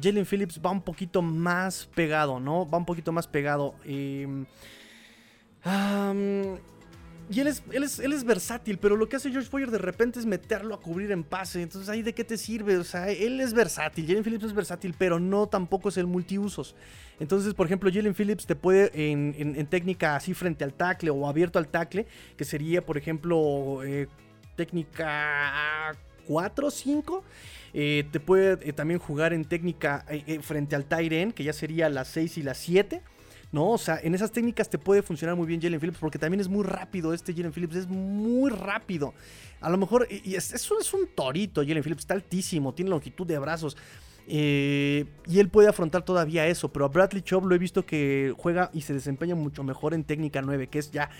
Jalen Phillips va un poquito más pegado, ¿no? Va un poquito más pegado. Eh, y él es, él, es, versátil, pero lo que hace George Boyer de repente es meterlo a cubrir en pase. Entonces, ¿ahí de qué te sirve? O sea, él es versátil, Jalen Phillips es versátil, pero no tampoco es el multiusos. Entonces, por ejemplo, Jalen Phillips te puede en, técnica así frente al tackle o abierto al tackle, que sería, por ejemplo, eh, técnica 4 o 5. eh, te puede eh, también jugar en técnica frente al tight que ya sería las 6 y las 7. ¿No? O sea, en esas técnicas te puede funcionar muy bien Jalen Phillips porque también es muy rápido este Jalen Phillips, es muy rápido. A lo mejor, y es, es un torito Jalen Phillips, está altísimo, tiene longitud de brazos. eh, y él puede afrontar todavía eso, pero a Bradley Chubb lo he visto que juega y se desempeña mucho mejor en técnica 9, que es ya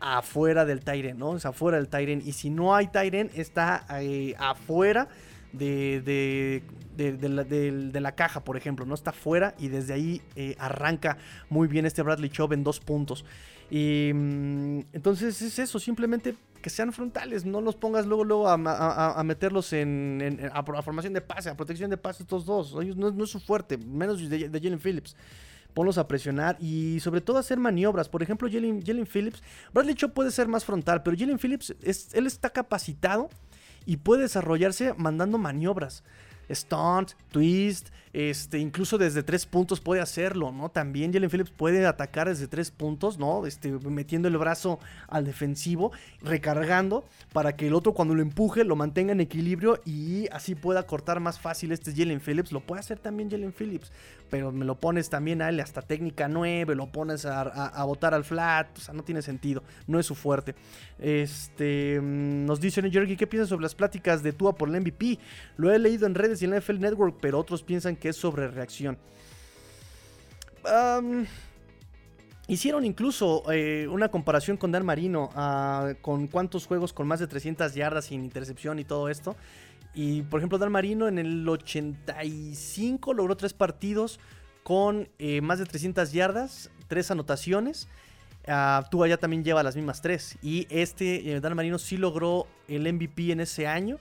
afuera del Tyren, ¿no? Es afuera del Tyren. Y si no hay Tyren, está eh, afuera de, de, de- de la, de la caja, por ejemplo, ¿no? Está fuera y desde ahí eh, arranca muy bien este Bradley Chubb en dos puntos. Y mm, entonces es eso, simplemente que sean frontales, no los pongas luego, luego a, a- meterlos en, a, formación de pase, a protección de pase, estos dos. Ellos no, no es su fuerte, menos de, de Jalen Phillips. Ponlos a presionar y sobre todo hacer maniobras. Por ejemplo, Jalen Phillips, Bradley Chubb puede ser más frontal, pero Jalen Phillips, es, él está capacitado y puede desarrollarse mandando maniobras. Stunt, twist, este, incluso desde tres puntos puede hacerlo, ¿no? También Jalen Phillips puede atacar desde tres puntos, ¿no? Este, metiendo el brazo al defensivo, recargando para que el otro cuando lo empuje lo mantenga en equilibrio y así pueda cortar más fácil este Jalen Phillips. Lo puede hacer también Jalen Phillips, pero me lo pones también a él hasta técnica 9, lo pones a, botar al flat, o sea, no tiene sentido, no es su fuerte. Este, mm, nos dice Jerky, ¿qué piensas sobre las pláticas de Tua por el MVP? Lo he leído en redes y en la NFL Network, pero otros piensan que es sobre reacción. Hicieron incluso eh, una comparación con Dan Marino, ah, con cuántos juegos con más de 300 yardas sin intercepción y todo esto. Y por ejemplo, Dan Marino en el 85 logró tres partidos con eh, más de 300 yardas, tres anotaciones. Ah, Tua ya también lleva las mismas tres. Y este, eh, Dan Marino sí logró el MVP en ese año.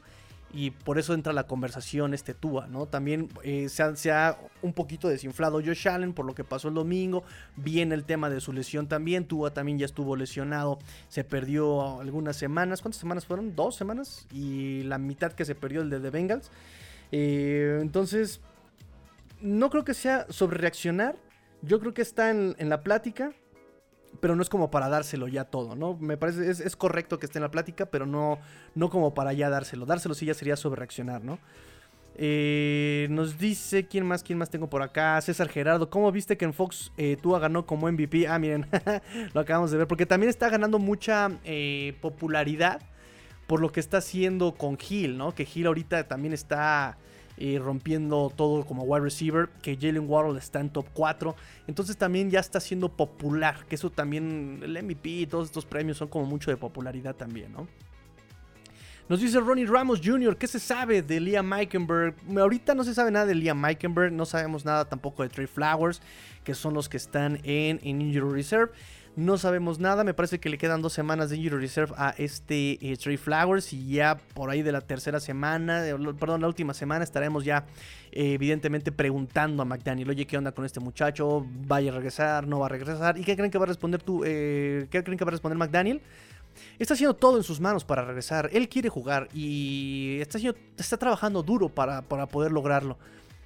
Y por eso entra la conversación este Tua, ¿no? También eh, se, ha, un poquito desinflado Josh Allen por lo que pasó el domingo. Viene el tema de su lesión también. Tua también ya estuvo lesionado. Se perdió algunas semanas. ¿Cuántas semanas fueron? Dos semanas. Y la mitad que se perdió el de The Bengals. Eh, entonces, no creo que sea sobre reaccionar. Yo creo que está en la plática pero no es como para dárselo ya todo, ¿no? Me parece, es, es correcto que esté en la plática, pero no, no como para ya dárselo. Dárselo sí ya sería sobre reaccionar, ¿no? Eh, nos dice, ¿quién más? ¿Quién más tengo por acá? César Gerardo, ¿cómo viste que en Fox eh, Tua ganó como MVP? Ah, miren, lo acabamos de ver, porque también está ganando mucha eh, popularidad por lo que está haciendo con Hill, ¿no? Que Hill ahorita también está eh, rompiendo todo como wide receiver, que Jalen Waddle está en top 4, entonces también ya está siendo popular, que eso también, el MVP y todos estos premios son como mucho de popularidad también, ¿no? Nos dice Ronnie Ramos Jr., ¿qué se sabe de Liam Meikenberg? Ahorita no se sabe nada de Liam Meikenberg, no sabemos nada tampoco de Trey Flowers, que son los que están en, en Injury Reserve. No sabemos nada, me parece que le quedan dos semanas de Injury Reserve a este eh, Trey Flowers y ya por ahí de la tercera semana, perdón, la última semana estaremos ya eh, evidentemente preguntando a McDaniel, oye, ¿qué onda con este muchacho? ¿Vaya a regresar? ¿No va a regresar? ¿Y qué creen que va a responder tú? Eh, ¿Qué creen que va a responder McDaniel? Está haciendo todo en sus manos para regresar. Él quiere jugar y está, está trabajando duro para, para poder lograrlo.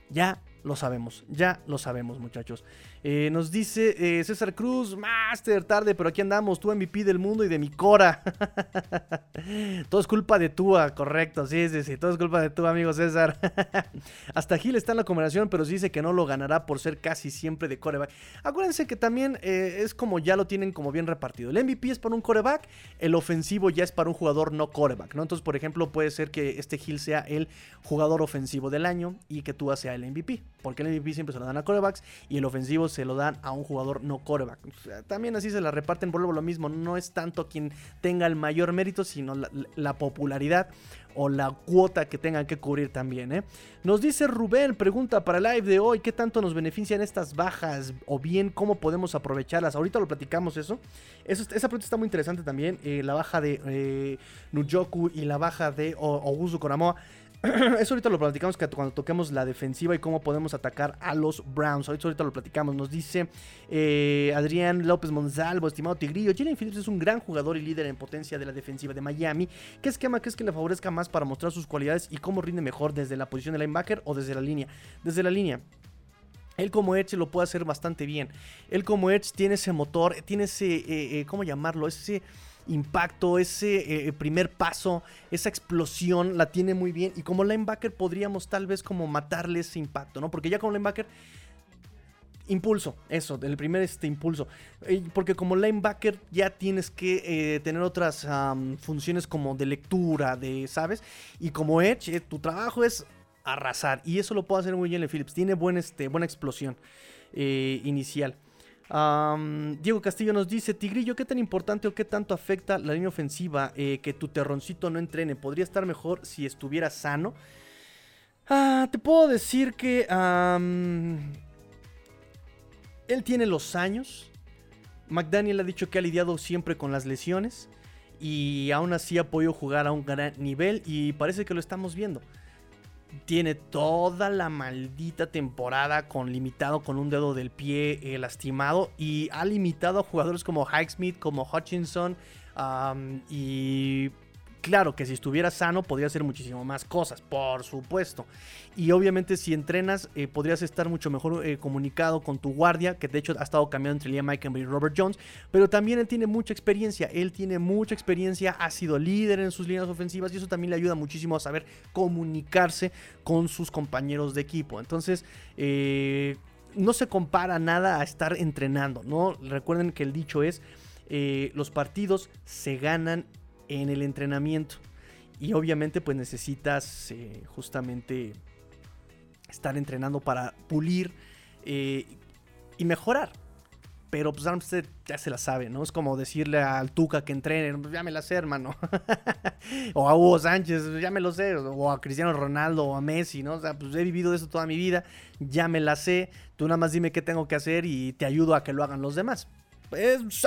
Ya lo sabemos, ya lo sabemos, muchachos. Eh, nos dice eh, César Cruz, Master, tarde, pero aquí andamos, tú MVP del mundo y de mi Cora. todo es culpa de Tua, correcto, sí, sí, sí, todo es culpa de tu amigo César. Hasta Gil está en la conversación, pero sí dice que no lo ganará por ser casi siempre de coreback. Acuérdense que también eh, es como ya lo tienen como bien repartido. El MVP es para un coreback, el ofensivo ya es para un jugador no coreback, ¿no? Entonces, por ejemplo, puede ser que este Gil sea el jugador ofensivo del año y que Tua sea el MVP. Porque el MVP siempre se lo dan a corebacks y el ofensivo se lo dan a un jugador no coreback. También así se la reparten, por lo mismo, no es tanto quien tenga el mayor mérito, sino la, la popularidad o la cuota que tengan que cubrir también. ¿eh? Nos dice Rubén, pregunta para el live de hoy, ¿qué tanto nos benefician estas bajas o bien cómo podemos aprovecharlas? Ahorita lo platicamos eso. esa pregunta está muy interesante también, eh, la baja de eh, Nujoku y la baja de Ogusu Koramoa. Eso ahorita lo platicamos cuando toquemos la defensiva y cómo podemos atacar a los Browns. Ahorita, ahorita lo platicamos. Nos dice eh, Adrián López Monsalvo, estimado Tigrillo. Jalen Phillips es un gran jugador y líder en potencia de la defensiva de Miami. ¿Qué esquema crees que le favorezca más para mostrar sus cualidades y cómo rinde mejor desde la posición de linebacker o desde la línea? Desde la línea. Él como Edge lo puede hacer bastante bien. Él como Edge tiene ese motor, tiene ese, eh, eh, ¿cómo llamarlo? Ese impacto, ese eh, primer paso, esa explosión la tiene muy bien. Y como linebacker podríamos tal vez como matarle ese impacto, ¿no? Porque ya como linebacker, impulso, eso, el primer este impulso. Porque como linebacker ya tienes que eh, tener otras funciones como de lectura, de, ¿sabes? Y como Edge, eh, tu trabajo es arrasar. Y eso lo puede hacer muy bien Phillips. Tiene este, buena explosión inicial. Diego Castillo nos dice, Tigrillo, ¿qué tan importante o qué tanto afecta la línea ofensiva eh, que tu terroncito no entrene? ¿Podría estar mejor si estuviera sano? Ah, te puedo decir que él tiene los años. McDaniel ha dicho que ha lidiado siempre con las lesiones y aún así ha podido jugar a un gran nivel y parece que lo estamos viendo tiene toda la maldita temporada con limitado con un dedo del pie eh, lastimado y ha limitado a jugadores como Highsmith, como Hutchinson y Claro que si estuviera sano podría hacer muchísimo más cosas, por supuesto. Y obviamente si entrenas eh, podrías estar mucho mejor eh, comunicado con tu guardia, que de hecho ha estado cambiando entre Liam Meikenberg y Robert Jones. Pero también él tiene mucha experiencia, él tiene mucha experiencia, ha sido líder en sus líneas ofensivas y eso también le ayuda muchísimo a saber comunicarse con sus compañeros de equipo. Entonces, eh, no se compara nada a estar entrenando, ¿no? Recuerden que el dicho es... los partidos se ganan en el entrenamiento. Y obviamente pues necesitas eh, justamente estar entrenando para pulir eh, y mejorar. Pero pues Armstead ya se la sabe, ¿no? Es como decirle al Tuca que entrene, pues ya me la sé, hermano. o a Hugo Sánchez, ya me lo sé. O a Cristiano Ronaldo o a Messi, ¿no? O sea, pues he vivido eso toda mi vida, ya me la sé. Tú nada más dime qué tengo que hacer y te ayudo a que lo hagan los demás.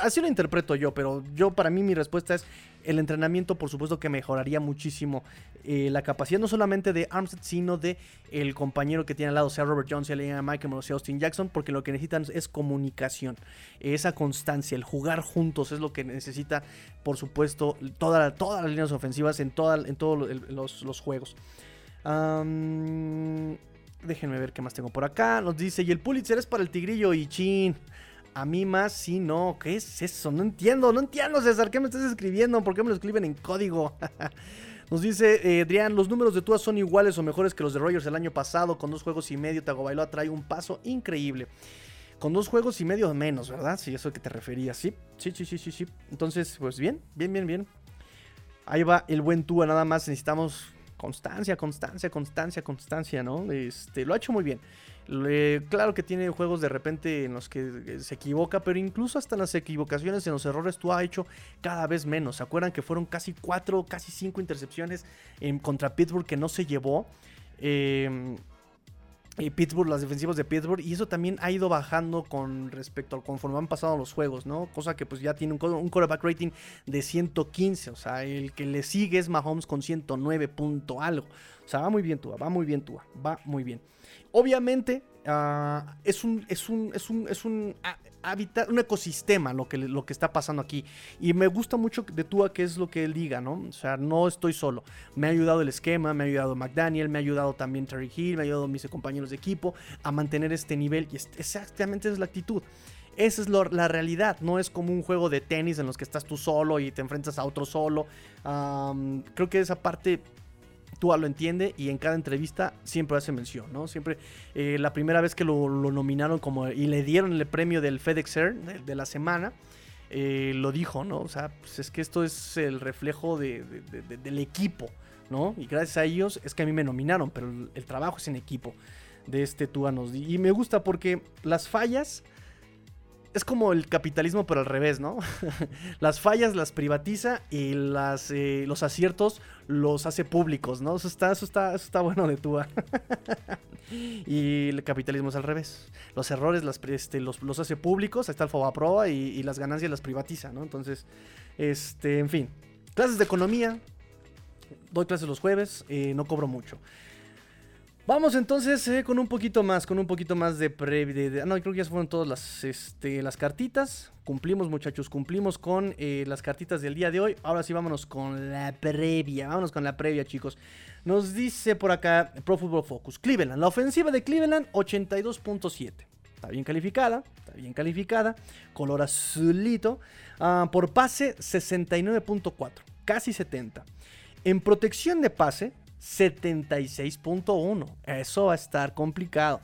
así lo interpreto yo, pero yo para mí mi respuesta es el entrenamiento, por supuesto que mejoraría muchísimo eh, la capacidad no solamente de Armstead, sino de el compañero que tiene al lado, sea Robert Jones, sea Michael o sea Austin Jackson, porque lo que necesitan es comunicación, esa constancia, el jugar juntos es lo que necesita, por supuesto, toda, todas las líneas ofensivas en, en todos los, juegos. déjenme ver qué más tengo por acá. Nos dice, y el Pulitzer es para el tigrillo y chin. A mí más sí, no. ¿Qué es eso? No entiendo, no entiendo, César. ¿Qué me estás escribiendo? ¿Por qué me lo escriben en código? Nos dice eh, Adrián, los números de Tua son iguales o mejores que los de Rogers el año pasado. Con dos juegos y medio, Tagovailoa trae un paso increíble. Con dos juegos y medio menos, ¿verdad? Sí, eso es que te referías. Sí, sí, sí, sí, sí, sí. Entonces, pues bien, bien, bien, bien. Ahí va el buen Tua, nada más necesitamos constancia, constancia, constancia, constancia, ¿no? Este, lo ha hecho muy bien claro que tiene juegos de repente en los que eh, se equivoca, pero incluso hasta en las equivocaciones, en los errores, tú has hecho cada vez menos. ¿Se acuerdan que fueron casi cuatro, casi cinco intercepciones en, contra Pittsburgh que no se llevó? Em, y Pittsburgh, las defensivas de Pittsburgh, y eso también ha ido bajando con respecto al conforme han pasado los juegos, ¿no? Cosa que pues ya tiene un, un quarterback rating de 115, o sea, el que le sigue es Mahomes con 109 punto algo. O sea, va muy bien Tua, va muy bien Tua, va muy bien. Obviamente, ah, es un, es un, es un, es un hábitat, un ecosistema lo que, lo que está pasando aquí. Y me gusta mucho de Tua que es lo que él diga, ¿no? O sea, no estoy solo. Me ha ayudado el esquema, me ha ayudado McDaniel, me ha ayudado también Terry Hill, me ha ayudado mis compañeros de equipo a mantener este nivel. Y exactamente es la actitud. Esa es la realidad, no es como un juego de tenis en los que estás tú solo y te enfrentas a otro solo. creo que esa parte Tua lo entiende y en cada entrevista siempre hace mención, ¿no? Siempre, eh, la primera vez que lo, nominaron como y le dieron el premio del FedEx Air de, la semana, eh, lo dijo, ¿no? O sea, pues es que esto es el reflejo del equipo, ¿no? Y gracias a ellos es que a mí me nominaron, pero el, trabajo es en equipo. de este Tua nos. Y me gusta porque las fallas es como el capitalismo pero al revés, ¿no? las fallas las privatiza y las, eh, los aciertos los hace públicos, ¿no? Eso está, eso está, eso está bueno de Tua. y el capitalismo es al revés. Los errores las, este, los, los hace públicos, ahí está el Fobaproa y, y las ganancias las privatiza, ¿no? Entonces, este, en fin. Clases de economía. Doy clases los jueves, eh, no cobro mucho. Vamos entonces eh, con un poquito más, con un poquito más de pre... ah, no, creo que ya fueron todas las, este, las cartitas. Cumplimos muchachos, cumplimos con eh, las cartitas del día de hoy. Ahora sí vámonos con la previa, vámonos con la previa chicos. Nos dice por acá Pro Football Focus. Cleveland, la ofensiva de Cleveland 82.7. Está bien calificada, está bien calificada. Color azulito. Ah, por pase 69.4, casi 70. En protección de pase 76.1. Eso va a estar complicado.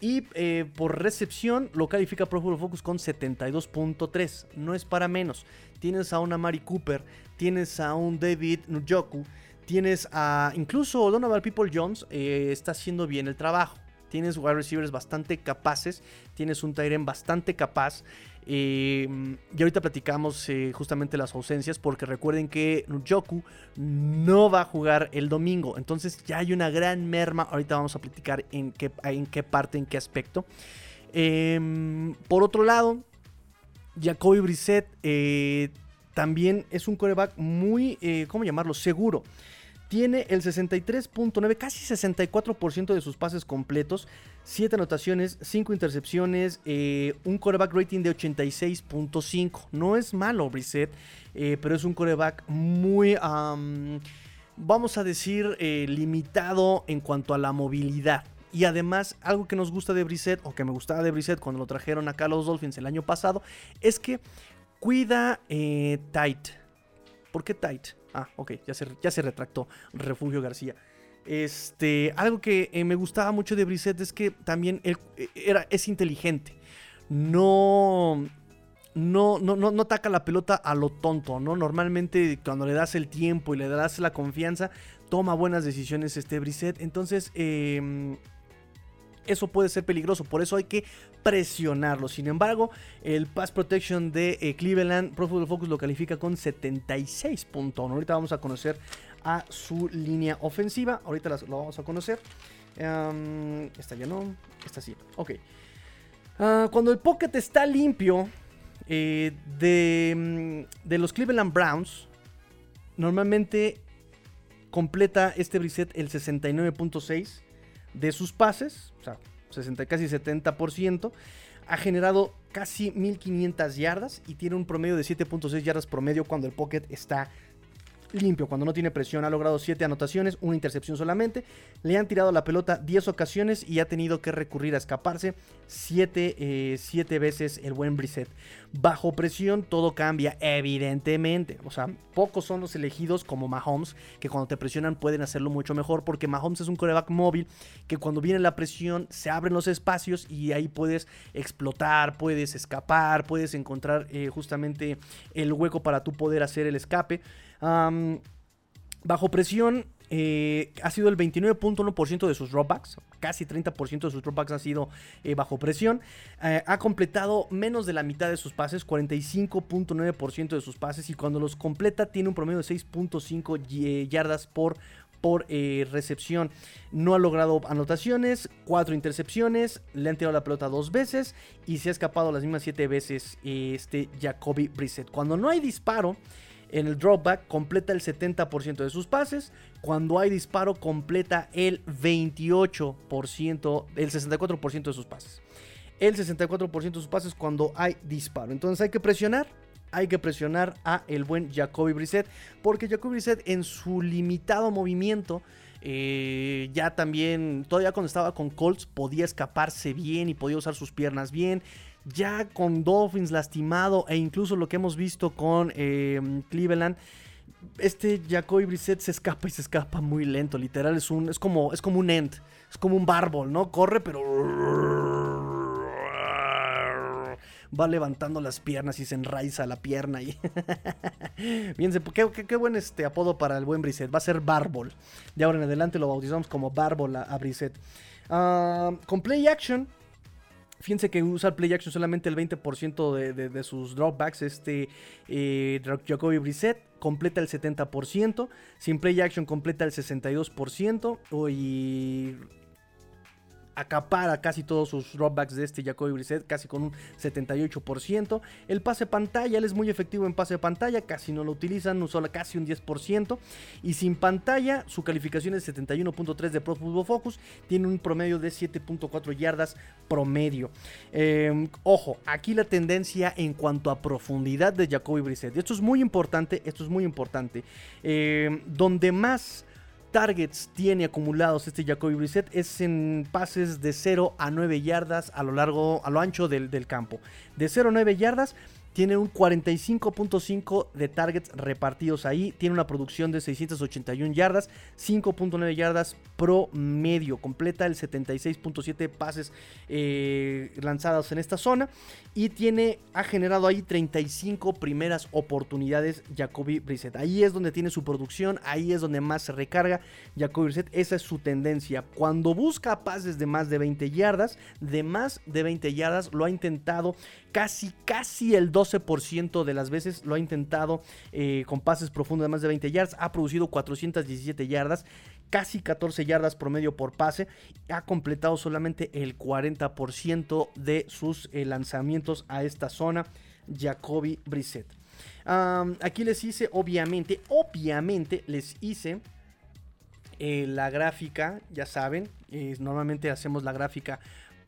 Y eh, por recepción lo califica Pro Football Focus con 72.3. No es para menos. Tienes a una Mari Cooper, tienes a un David Njoku, tienes a incluso Donovan People Jones eh, está haciendo bien el trabajo. Tienes wide receivers bastante capaces, tienes un Tyren bastante capaz. Eh, y ahorita platicamos eh, justamente las ausencias porque recuerden que Njoku no va a jugar el domingo. Entonces ya hay una gran merma. Ahorita vamos a platicar en qué, en qué parte, en qué aspecto. Em, por otro lado, Jacoby Brissett eh, también es un coreback muy, ¿cómo llamarlo? Seguro. Tiene el 63.9, casi 64% de sus pases completos, 7 anotaciones, 5 intercepciones, eh, un coreback rating de 86.5. No es malo, Brissett, eh, pero es un coreback muy, vamos a decir, eh, limitado en cuanto a la movilidad. Y además, algo que nos gusta de Brissett, o que me gustaba de Brissett cuando lo trajeron acá a los Dolphins el año pasado, es que cuida tight. ¿Por qué tight? Ah, ok, ya se, ya se retractó Refugio García. Este, algo que eh, me gustaba mucho de Brissett es que también él, eh, era, es inteligente. No, no, no, no, no la pelota a lo tonto, ¿no? Normalmente cuando le das el tiempo y le das la confianza, toma buenas decisiones este Brissett. Entonces, eh, eso puede ser peligroso. Por eso hay que presionarlo. Sin embargo, el Pass Protection de eh, Cleveland, Pro Football Focus lo califica con 76.1. Ahorita vamos a conocer a su línea ofensiva. Ahorita lo vamos a conocer. esta ya no, esta sí. Ok. Ah, cuando el pocket está limpio eh, de, mm, de los Cleveland Browns, normalmente completa este reset el 69.6 de sus pases, o sea, 60, casi 70%, ha generado casi 1500 yardas y tiene un promedio de 7.6 yardas promedio cuando el pocket está limpio, cuando no tiene presión. Ha logrado 7 anotaciones, una intercepción solamente. Le han tirado la pelota 10 ocasiones y ha tenido que recurrir a escaparse 7 eh, veces el buen Brissett. Bajo presión todo cambia, evidentemente. O sea, pocos son los elegidos como Mahomes, que cuando te presionan pueden hacerlo mucho mejor, porque Mahomes es un coreback móvil que cuando viene la presión se abren los espacios y ahí puedes explotar, puedes escapar, puedes encontrar eh, justamente el hueco para tú poder hacer el escape bajo presión eh, ha sido el 29.1% de sus dropbacks, casi 30% de sus dropbacks ha sido eh, bajo presión. Eh, ha completado menos de la mitad de sus pases, 45.9% de sus pases y cuando los completa tiene un promedio de 6.5 yardas por, por recepción. No ha logrado anotaciones, 4 intercepciones, le han tirado la pelota dos veces y se ha escapado las mismas 7 veces este Jacoby Brissett. Cuando no hay disparo, en el dropback completa el 70% de sus pases. Cuando hay disparo completa el 28%, el 64% de sus pases. El 64% de sus pases cuando hay disparo. Entonces hay que presionar. Hay que presionar a el buen Jacoby Brissett. Porque Jacoby Brissett en su limitado movimiento. Eh, ya también, todavía cuando estaba con Colts, podía escaparse bien y podía usar sus piernas bien ya con Dolphins lastimado e incluso lo que hemos visto con em, Cleveland, este Jacoby Brissett se escapa y se escapa muy lento, literal es un es como es como un end, es como un barbol, ¿no? Corre pero va levantando las piernas y se enraiza la pierna y Fíjense, qué, qué, buen este apodo para el buen Brissett, va a ser Barbol. De ahora en adelante lo bautizamos como Barbol a, a Brissett. Ah, con play action, Fíjense que usa play action solamente el 20% de, sus dropbacks. Este eh, Jacoby Brissett completa el 70%. Sin play action completa el 62%. o- Y acapara casi todos sus dropbacks de este Jacoby Brissett, casi con un 78%. El pase pantalla, él es muy efectivo en pase pantalla, casi no lo utilizan, usó casi un 10%. Y sin pantalla, su calificación es 71.3 de Pro Football Focus, tiene un promedio de 7.4 yardas promedio. Eh, ojo, aquí la tendencia en cuanto a profundidad de Jacoby Brissett. Esto es muy importante, esto es muy importante. Eh, donde más targets tiene acumulados este Jacoby Brissett es en pases de 0 a 9 yardas a lo largo, a lo ancho del, del campo. De 0 a 9 yardas tiene un 45.5 de targets repartidos ahí. Tiene una producción de 681 yardas, 5.9 yardas promedio. Completa el 76.7 pases eh, lanzados en esta zona. Y tiene, ha generado ahí 35 primeras oportunidades Jacoby Brissett. Ahí es donde tiene su producción, ahí es donde más se recarga Jacoby Brissett. Esa es su tendencia. Cuando busca pases de más de 20 yardas, de más de 20 yardas, lo ha intentado casi, casi el 12% de las veces lo ha intentado eh, con pases profundos de más de 20 yardas. Ha producido 417 yardas, casi 14 yardas promedio por pase. Ha completado solamente el 40% de sus eh, lanzamientos a esta zona. Jacoby Brissett. Aquí les hice, obviamente, obviamente les hice eh, la gráfica, ya saben, normalmente hacemos la gráfica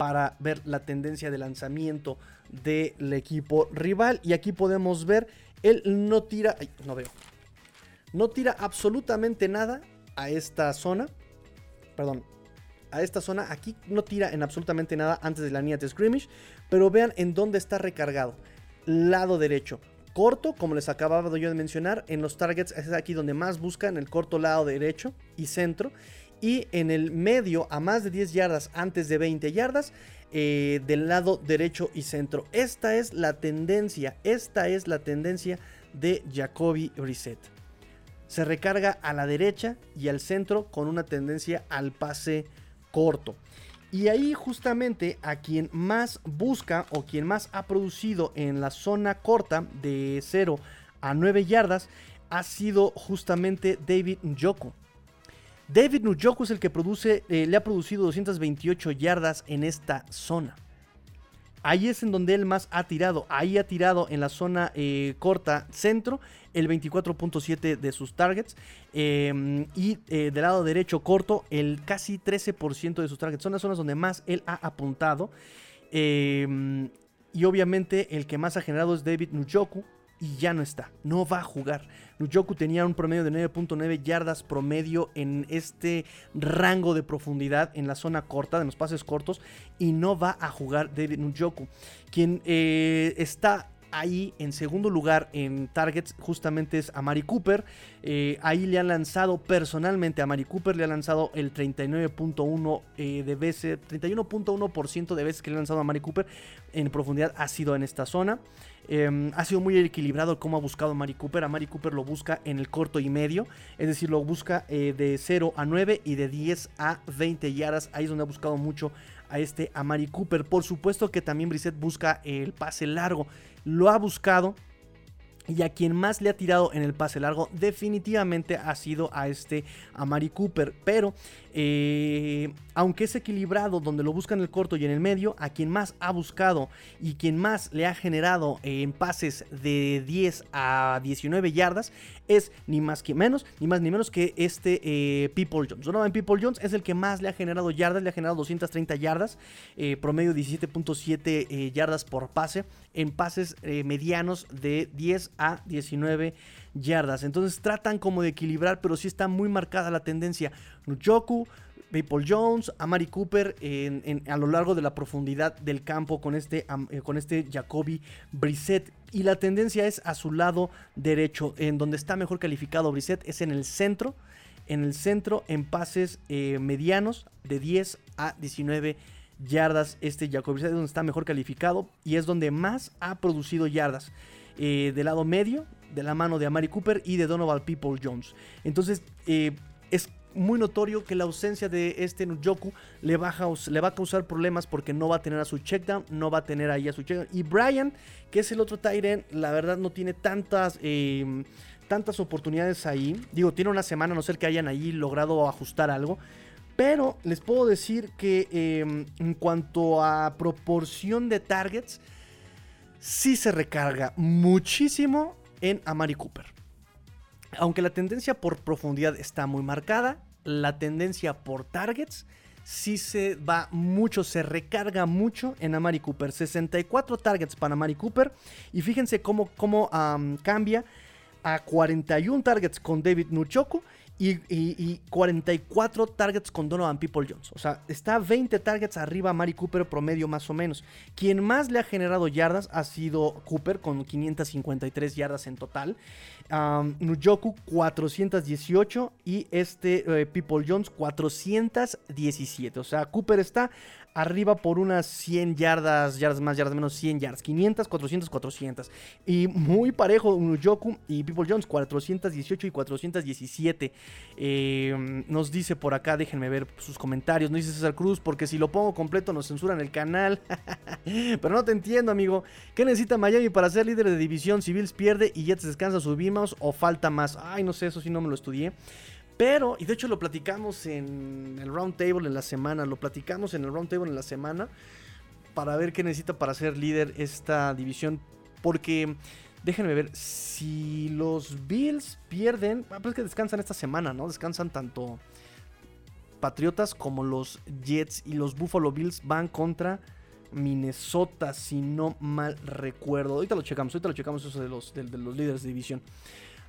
para ver la tendencia de lanzamiento del equipo rival. Y aquí podemos ver, él no tira, no veo, no tira absolutamente nada a esta zona. Perdón, a esta zona. Aquí no tira en absolutamente nada antes de la línea de scrimmage. Pero vean en dónde está recargado. Lado derecho. Corto, como les acababa yo de mencionar, en los targets es aquí donde más busca, en el corto lado derecho y centro. Y en el medio, a más de 10 yardas antes de 20 yardas, eh, del lado derecho y centro. Esta es la tendencia, esta es la tendencia de Jacoby Brissett. Se recarga a la derecha y al centro con una tendencia al pase corto. Y ahí justamente a quien más busca o quien más ha producido en la zona corta de 0 a 9 yardas ha sido justamente David Njoku. David Njoku es el que produce, eh, le ha producido 228 yardas en esta zona. Ahí es en donde él más ha tirado. Ahí ha tirado en la zona eh, corta centro el 24.7 de sus targets. eh, y eh, del lado derecho corto el casi 13% de sus targets. Son las zonas donde más él ha apuntado. eh, y obviamente el que más ha generado es David Njoku. Y ya no está, no va a jugar. Njoku tenía un promedio de 9.9 yardas promedio en este rango de profundidad en la zona corta, en los pases cortos, y no va a jugar David Njoku, quien eh, está ahí en segundo lugar en targets justamente es a Mari Cooper. Eh, ahí le han lanzado personalmente a Mari Cooper, le ha lanzado el 39.1 eh, de veces, 31.1% de veces que le ha lanzado a Mari Cooper en profundidad ha sido en esta zona. Eh, ha sido muy equilibrado cómo ha buscado a Mari Cooper. A Mari Cooper lo busca en el corto y medio. Es decir, lo busca eh, de 0 a 9 y de 10 a 20 yardas. Ahí es donde ha buscado mucho a este a Mari Cooper. Por supuesto que también Brissett busca el pase largo. Lo ha buscado. Y a quien más le ha tirado en el pase largo definitivamente ha sido a este a Mari Cooper. Pero eh, aunque es equilibrado donde lo busca en el corto y en el medio, a quien más ha buscado y quien más le ha generado eh, en pases de 10 a 19 yardas es ni más que menos, ni más ni menos que este eh, People Jones. Donovan People Jones es el que más le ha generado yardas, le ha generado 230 yardas, eh, promedio 17.7 eh, yardas por pase en pases eh, medianos de 10 a 19 yardas. Entonces tratan como de equilibrar, pero sí está muy marcada la tendencia. Nujoku, Maple Jones, Amari Cooper en, en, a lo largo de la profundidad del campo con este, eh, con este Jacoby Brissett. Y la tendencia es a su lado derecho, en donde está mejor calificado Brissett, es en el centro. En el centro, en pases eh, medianos de 10 a 19 yardas. Este Jacoby Brissett es donde está mejor calificado y es donde más ha producido yardas. Eh, del lado medio, de la mano de Amari Cooper y de Donovan People Jones. Entonces, es muy notorio que la ausencia de este Nujoku le va, a, le va a causar problemas porque no va a tener a su checkdown, no va a tener ahí a su checkdown. Y Brian, que es el otro Tyren, la verdad no tiene tantas... em, tantas oportunidades ahí. Digo, tiene una semana, a no ser que hayan ahí logrado ajustar algo. Pero les puedo decir que em, en cuanto a proporción de targets, sí se recarga muchísimo en Amari Cooper. Aunque la tendencia por profundidad está muy marcada, la tendencia por targets sí se va mucho, se recarga mucho en Amari Cooper. 64 targets para Amari Cooper. Y fíjense cómo, cómo am, cambia a 41 targets con David Nuchoku y, y- y 44 targets con Donovan People Jones. O sea, está 20 targets arriba a Mari Cooper promedio más o menos. Quien más le ha generado yardas ha sido Cooper con 553 yardas en total. Um, Nujoku 418 y este eh, People Jones 417. O sea, Cooper está arriba por unas 100 yardas, yardas más, yardas menos, 100 yardas, 500, 400, 400. Y muy parejo, Nujoku y People Jones, 418 y 417. Eh, nos dice por acá, déjenme ver sus comentarios, nos dice César Cruz, porque si lo pongo completo nos censuran el canal. Pero no te entiendo, amigo. ¿Qué necesita Miami para ser líder de división? Si Bills pierde y Jets descansa su Bimaus o falta más. Ay, no sé, eso sí no me lo estudié. Pero, y de hecho lo platicamos en el round table en la semana, lo platicamos en el round table en la semana para ver qué necesita para ser líder esta división. Porque, déjenme ver, si los Bills pierden, ah, pues es que descansan esta semana, ¿no? Descansan tanto Patriotas como los Jets y los Buffalo Bills van contra Minnesota, si no mal recuerdo. Ahorita lo checamos, ahorita lo checamos eso de los, de, de los líderes de división.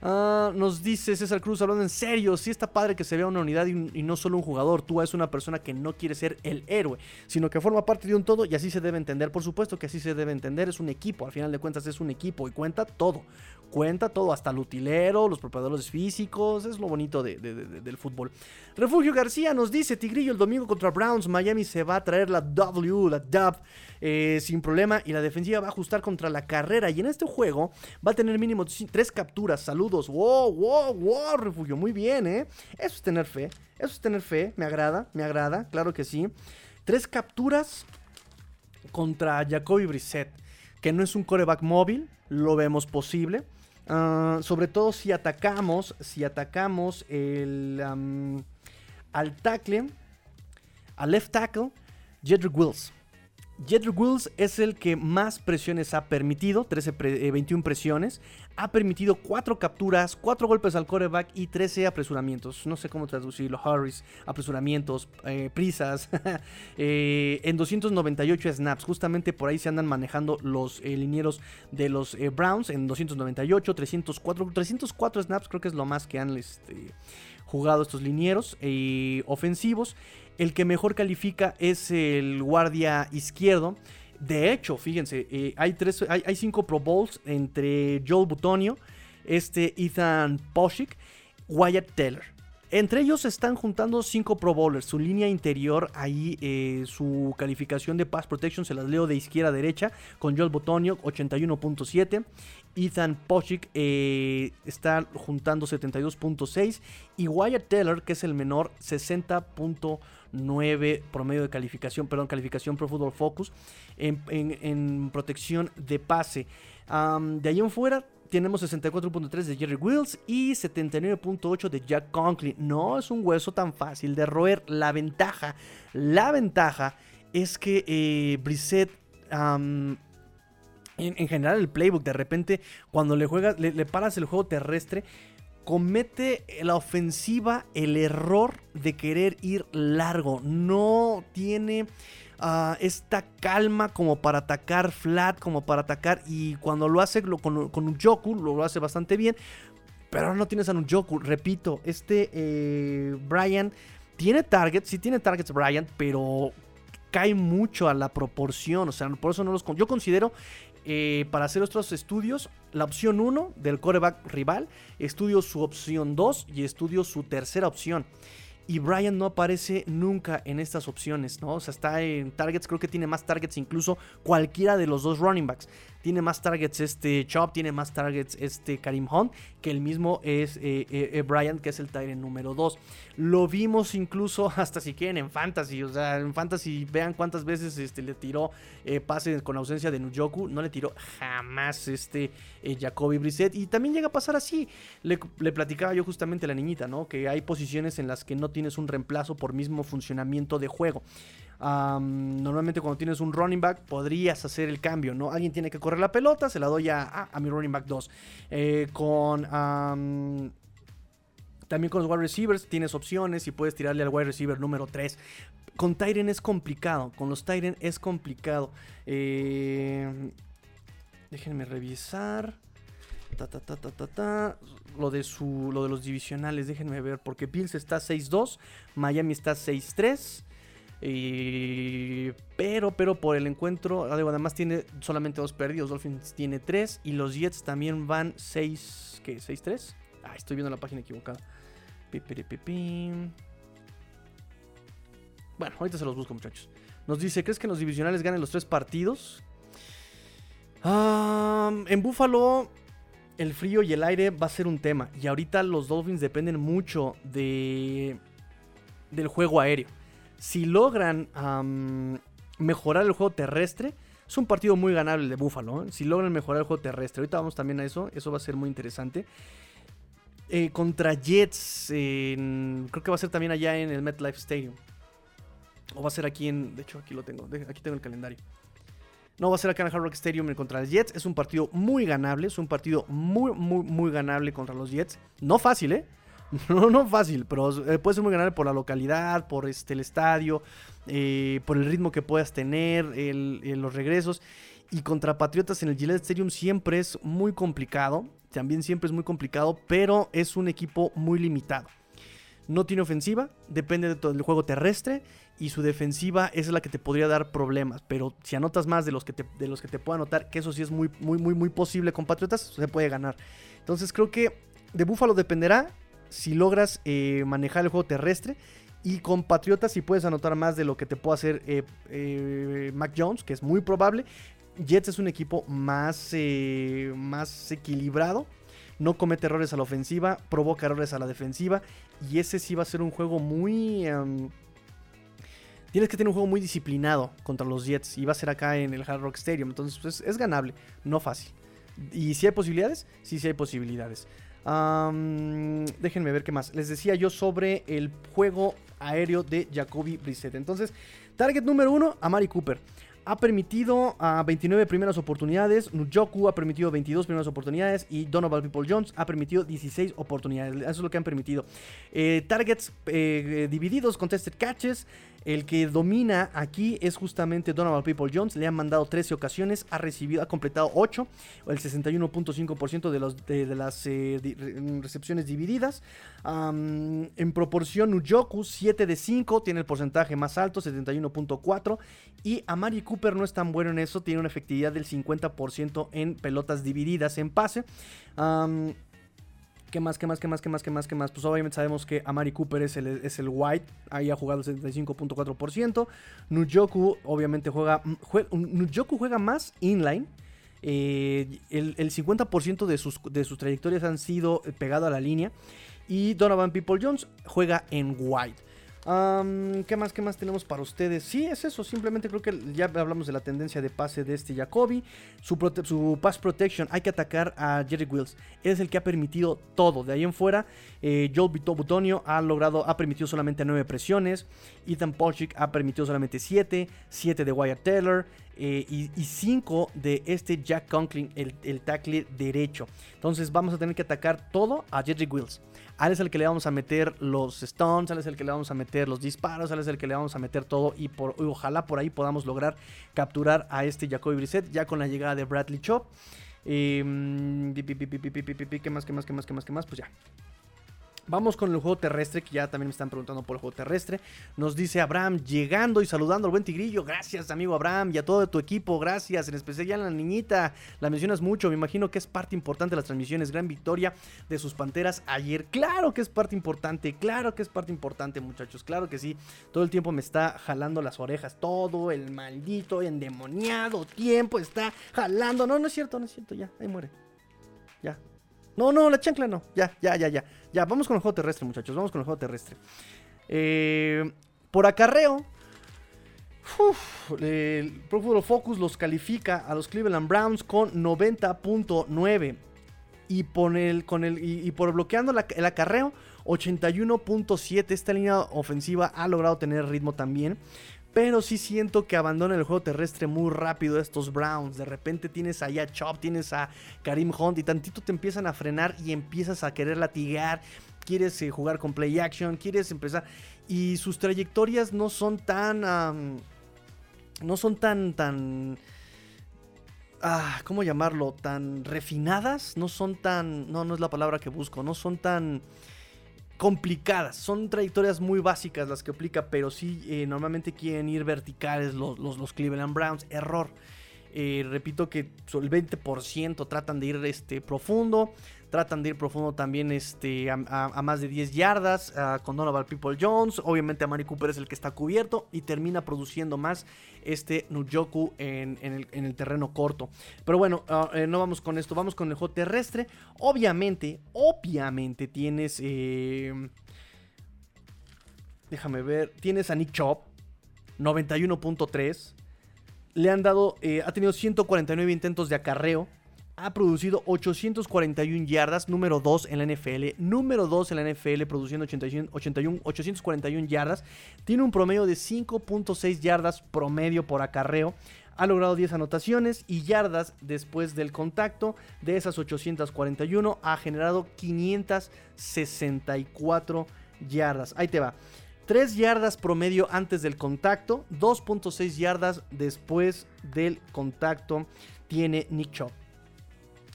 Ah, nos dice César Cruz, hablando en serio, sí está padre que se vea una unidad y, no solo un jugador. Tú es una persona que no quiere ser el héroe, sino que forma parte de un todo y así se debe entender. Por supuesto que así se debe entender, es un equipo, al final de cuentas es un equipo y cuenta todo. Cuenta todo, hasta el utilero, los preparadores físicos, es lo bonito de- de- de- del fútbol. Refugio García nos dice, Tigrillo el domingo contra Browns, Miami se va a traer la W, la dub, eh, sin problema y la defensiva va a ajustar contra la carrera y en este juego va a tener mínimo tres capturas, saludos, wow, wow, wow, Refugio, muy bien, ¿eh? Eso es tener fe, eso es tener fe, me agrada, me agrada, claro que sí. Tres capturas contra Jacoby Brissett, que no es un coreback móvil, lo vemos posible. Ah, sobre todo si atacamos, si atacamos el, al tackle, al left tackle, Jedrick Wills. Jedrick Wills es el que más presiones ha permitido, 13 pre- eh, 21 presiones. Ha permitido 4 capturas, 4 golpes al coreback y 13 apresuramientos. No sé cómo traducirlo. Hurries, apresuramientos, eh, prisas. Eh, en 298 snaps. Justamente por ahí se andan manejando los linieros de los Browns. En 298, 304. 304 snaps creo que es lo más que han este, jugado estos linieros eh, ofensivos. El que mejor califica es el guardia izquierdo. De hecho, fíjense, eh, hay, tres, hay, cinco Pro Bowls entre Joel Butonio, este Ethan Poshik, Wyatt Taylor. Entre ellos están juntando cinco Pro Bowlers. Su línea interior, ahí eh, su calificación de Pass Protection se las leo de izquierda a derecha. Con Joel Botonio, 81.7. Ethan Pochik eh, está juntando 72.6. Y Wyatt Taylor, que es el menor, 60.9 promedio de calificación, perdón, calificación Pro Football Focus en, protección de pase. De ahí en fuera tenemos 64.3 de Jerry Wills y 79.8 de Jack Conklin. No es un hueso tan fácil de roer. La ventaja, la ventaja es que eh, Brissett en, en general el playbook, de repente, cuando le juegas, le, paras el juego terrestre, comete la ofensiva el error de querer ir largo. No tiene ah, esta calma como para atacar flat, como para atacar. Y cuando lo hace lo- con, con Ujoku, lo, hace bastante bien. Pero ahora no tienes a Ujoku. Repito, este eh, Brian tiene targets, sí tiene targets Brian, pero cae mucho a la proporción. O sea, por eso no los... Yo considero eh, para hacer otros estudios, la opción 1 del coreback rival, estudio su opción 2 y estudio su tercera opción. Y Brian no aparece nunca en estas opciones, ¿no? O sea, está en targets, creo que tiene más targets incluso cualquiera de los dos running backs. Tiene más targets este Chop, tiene más targets este Karim Hunt que el mismo es eh, eh, eh, Bryant, que es el Tyrant número 2. Lo vimos incluso hasta si quieren en Fantasy. O sea, en Fantasy vean cuántas veces este, le tiró eh, pases con ausencia de Nujoku. No le tiró jamás este eh, Jacoby Brissett. Y también llega a pasar así. Le, le platicaba yo justamente a la niñita, ¿no? Que hay posiciones en las que no tienes un reemplazo por mismo funcionamiento de juego. Normalmente cuando tienes un running back podrías hacer el cambio, ¿no? Alguien tiene que correr la pelota, se la doy a, a- mi running back 2. Eh, con... am, también con los wide receivers tienes opciones y puedes tirarle al wide receiver número 3. Con Tyren es complicado. Con los Tyren es complicado. Eh, déjenme revisar. Ta, ta, ta. Lo de su. Lo de los divisionales. Déjenme ver. Porque Bills está 6-2. Miami está 6-3. Y- pero, pero por el encuentro, ah, además tiene solamente dos perdidos. Dolphins tiene tres. Y los Jets también van 6. ¿Qué? ¿6-3? Ah, estoy viendo la página equivocada. Bueno, ahorita se los busco, muchachos. Nos dice: ¿Crees que los divisionales ganen los tres partidos? En Buffalo, el frío y el aire va a ser un tema. Y ahorita los Dolphins dependen mucho de, del juego aéreo. Si logran mejorar el juego terrestre, es un partido muy ganable de Buffalo. ¿eh? Si logran mejorar el juego terrestre, ahorita vamos también a eso. Eso va a ser muy interesante. Eh, contra Jets, en- creo que va a ser también allá en el MetLife Stadium. O va a ser aquí en. De hecho, aquí lo tengo. Aquí tengo el calendario. No, va a ser acá en el Hard Rock Stadium contra los Jets. Es un partido muy ganable. Es un partido muy, muy, muy ganable contra los Jets. No fácil, ¿eh? No, no fácil, pero eh, puede ser muy ganable por la localidad, por este, el estadio, eh, por el ritmo que puedas tener, el- el- los regresos. Y contra Patriotas en el Gillette Stadium siempre es muy complicado. También siempre es muy complicado, pero es un equipo muy limitado. No tiene ofensiva, depende de todo el juego terrestre y su defensiva es la que te podría dar problemas. Pero si anotas más de los que te, de los que te pueda anotar, que eso sí es muy, muy, muy, muy posible con Patriotas, se puede ganar. Entonces creo que de Búfalo dependerá si logras eh, manejar el juego terrestre. Y con Patriotas si puedes anotar más de lo que te puede hacer eh, eh, Mac Jones, que es muy probable. Jets es un equipo más, más equilibrado. No comete errores a la ofensiva, provoca errores a la defensiva. Y ese sí va a ser un juego muy... tienes que tener un juego muy disciplinado contra los Jets. Y va a ser acá en el Hard Rock Stadium. Entonces pues, es ganable, no fácil. ¿Y si hay posibilidades? Sí, sí hay posibilidades. Am, déjenme ver qué más. Les decía yo sobre el juego aéreo de Jacoby Brissett. Entonces, target número uno, Amari Cooper. Ha permitido a 29 primeras oportunidades. Nujoku ha permitido 22 primeras oportunidades. Y Donovan People Jones ha permitido 16 oportunidades. Eso es lo que han permitido. Eh, targets eh, divididos, contested catches. El que domina aquí es justamente Donovan People Jones. Le han mandado 13 ocasiones. Ha recibido, ha completado 8. El 61.5% de, de, de las eh, di- re- recepciones divididas. Am, en proporción, Nujoku 7 de 5. Tiene el porcentaje más alto, 71.4. Y Amari Cooper no es tan bueno en eso. Tiene una efectividad del 50% en pelotas divididas en pase. ¿Qué más, qué más, qué más, qué más, qué más, qué más? Pues obviamente sabemos que Amari Cooper es el, es el white. Ahí ha jugado el 75.4%. Nujoku obviamente juega... jue- Nujoku juega más inline. Eh, el, el 50% de sus, de sus trayectorias han sido eh, pegado a la línea. Y Donovan People Jones juega en white. Am, ¿Qué más, qué más tenemos para ustedes? Sí, es eso. Simplemente creo que ya hablamos de la tendencia de pase de este Jacoby. Su, pass protection, hay que atacar a Jerry Wills. Es el que ha permitido todo. De ahí en fuera, eh, Joel Vito Butonio ha logrado, ha permitido solamente 9 presiones. Ethan Polchik ha permitido solamente 7. 7 de Wyatt Taylor. eh, y 5 de este Jack Conklin, el, el tackle derecho. Entonces vamos a tener que atacar todo a Jerry Wills. Al es el que le vamos a meter los stones, al es el que le vamos a meter los disparos, al es el que le vamos a meter todo y, por, ojalá por ahí podamos lograr capturar a este Jacoby Brissett ya con la llegada de Bradley Chop. Em, ¿Qué más, qué más, qué más, qué más, qué más? Pues ya, Vamos con el juego terrestre, que ya también me están preguntando por el juego terrestre. Nos dice Abraham, llegando y saludando al buen tigrillo. Gracias, amigo Abraham, y a todo tu equipo. Gracias, en especial a la niñita. La mencionas mucho, me imagino que es parte importante de las transmisiones. Gran victoria de sus panteras ayer. Claro que es parte importante, claro que es parte importante, muchachos. Claro que sí. Todo el tiempo me está jalando las orejas. Todo el maldito endemoniado tiempo está jalando. No, no es cierto, no es cierto. Ya, ahí muere. Ya, no, no, la chancla no. Ya, ya, ya, ya. Ya, vamos con el juego terrestre, muchachos. Vamos con el juego terrestre. Eh, por acarreo. el Pro Football Focus los califica a los Cleveland Browns con 90.9. Y, por el, el, y, por bloqueando el acarreo, 81.7. Esta línea ofensiva ha logrado tener ritmo también. Pero sí siento que abandonan el juego terrestre muy rápido estos Browns. De repente tienes a Chop, tienes a Karim Hunt y tantito te empiezan a frenar y empiezas a querer latigar. Quieres eh, jugar con play action, quieres empezar. Y sus trayectorias no son tan... no son tan... tan ah, ¿Cómo llamarlo? Tan refinadas. No son tan... No, no es la palabra que busco. No son tan complicadas. Son trayectorias muy básicas las que aplica, pero sí eh, normalmente quieren ir verticales los, los, los Cleveland Browns. Error. Eh, repito que el 20% tratan de ir este, profundo. Tratan de ir profundo también este, a, más de 10 yardas ah, con Donovan People Jones. Obviamente a Mari Cooper es el que está cubierto y termina produciendo más este Nujoku en, en el, en el terreno corto. Pero bueno, ah, eh, no vamos con esto, vamos con el juego terrestre. Obviamente, obviamente tienes... eh, déjame ver, tienes a Nick Chop, 91.3. Le han dado, eh, ha tenido 149 intentos de acarreo. Ha producido 841 yardas, número 2 en la NFL. Número 2 en la NFL, produciendo 81, 81, 841 yardas. Tiene un promedio de 5.6 yardas promedio por acarreo. Ha logrado 10 anotaciones y yardas después del contacto. De esas 841 ha generado 564 yardas. Ahí te va. 3 yardas promedio antes del contacto, 2.6 yardas después del contacto tiene Nick Chubb.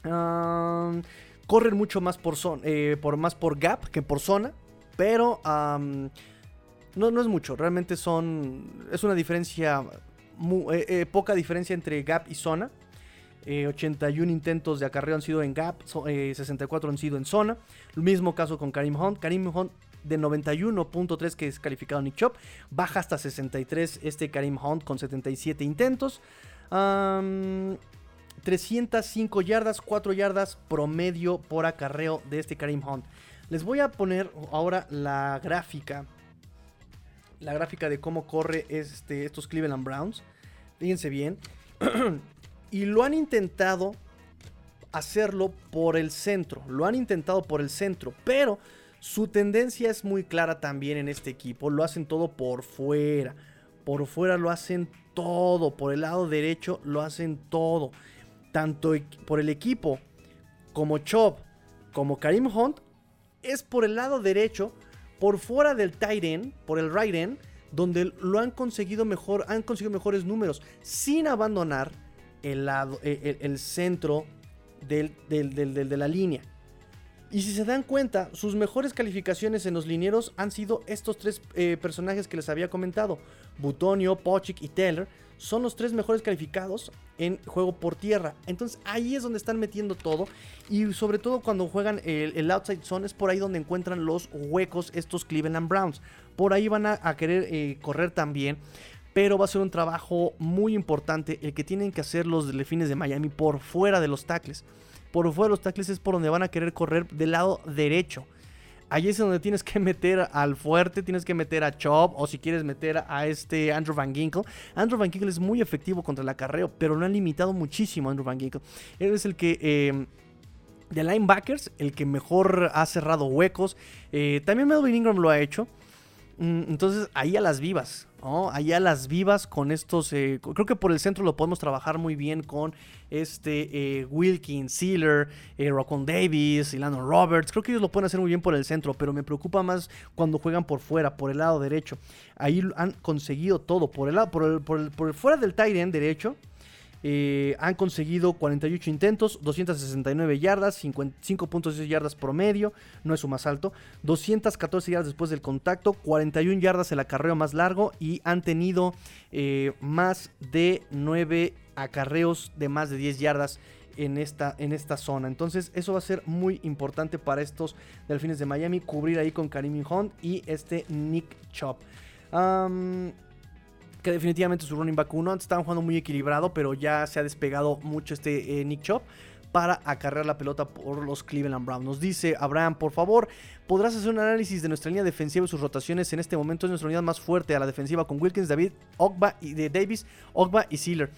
Corren mucho más por, zon- eh, por, más por gap que por zona, pero no, no es mucho, realmente son, es una diferencia, eh, eh, poca diferencia entre gap y zona. Eh, 81 intentos de acarreo han sido en gap, so- eh, 64 han sido en zona. El mismo caso con Karim Hunt. Karim Hunt de 91.3 que es calificado Nick Chop. Baja hasta 63 este Karim Hunt con 77 intentos. 305 yardas, 4 yardas promedio por acarreo de este Karim Hunt. Les voy a poner ahora la gráfica. La gráfica de cómo corre este, estos Cleveland Browns. Fíjense bien. y lo han intentado hacerlo por el centro. Lo han intentado por el centro. Pero su tendencia es muy clara también en este equipo. Lo hacen todo por fuera. Por fuera lo hacen todo. Por el lado derecho lo hacen todo. Tanto e- por el equipo como Chop como Karim Hunt es por el lado derecho, por fuera del tight end, por el right end, donde lo han conseguido mejor, han conseguido mejores números, sin abandonar el el- el centro de la línea. Y si se dan cuenta, sus mejores calificaciones en los linieros han sido estos tres eh, personajes que les había comentado. Butonio, Pochik y Taylor son los tres mejores calificados en juego por tierra. Entonces ahí es donde están metiendo todo. Y sobre todo cuando juegan el, outside zone es por ahí donde encuentran los huecos estos Cleveland Browns. Por ahí van a, a querer eh, correr también. Pero va a ser un trabajo muy importante el que tienen que hacer los delfines de Miami por fuera de los tackles. Por fuera de los tackles es por donde van a querer correr del lado derecho. Ahí es donde tienes que meter al fuerte, tienes que meter a Chop o si quieres meter a este Andrew Van Ginkle. Andrew Van Ginkle es muy efectivo contra el acarreo, pero lo han limitado muchísimo Andrew Van Ginkle. Él es el que... eh, de linebackers, el que mejor ha cerrado huecos. Eh, también Melvin Ingram lo ha hecho. Mm, Entonces, ahí a las vivas. Ahí a las vivas con estos. eh, creo que por el centro lo podemos trabajar muy bien con este eh, Wilkins, Sealer, eh, Rockwell Davis, Ilano Roberts. Creo que ellos lo pueden hacer muy bien por el centro, pero me preocupa más cuando juegan por fuera, por el lado derecho. Ahí han conseguido todo. Por el lado, por el, por el- por el fuera del tight derecho. Eh, han conseguido 48 intentos, 269 yardas, 5.6 yardas promedio, no es su más alto, 214 yardas después del contacto, 41 yardas el acarreo más largo y han tenido eh, más de 9 acarreos de más de 10 yardas en esta, en esta zona. Entonces eso va a ser muy importante para estos Delfines de Miami, cubrir ahí con Karim Hunt y este Nick Chop. Que definitivamente su running back 1 estaban jugando muy equilibrado, pero ya se ha despegado mucho este eh, Nick Chop para acarrear la pelota por los Cleveland Browns. Nos dice Abraham, por favor, podrás hacer un análisis de nuestra línea defensiva y sus rotaciones. En este momento es nuestra unidad más fuerte a la defensiva con Wilkins, David, Ogba y de Davis, Ogba y Sealer.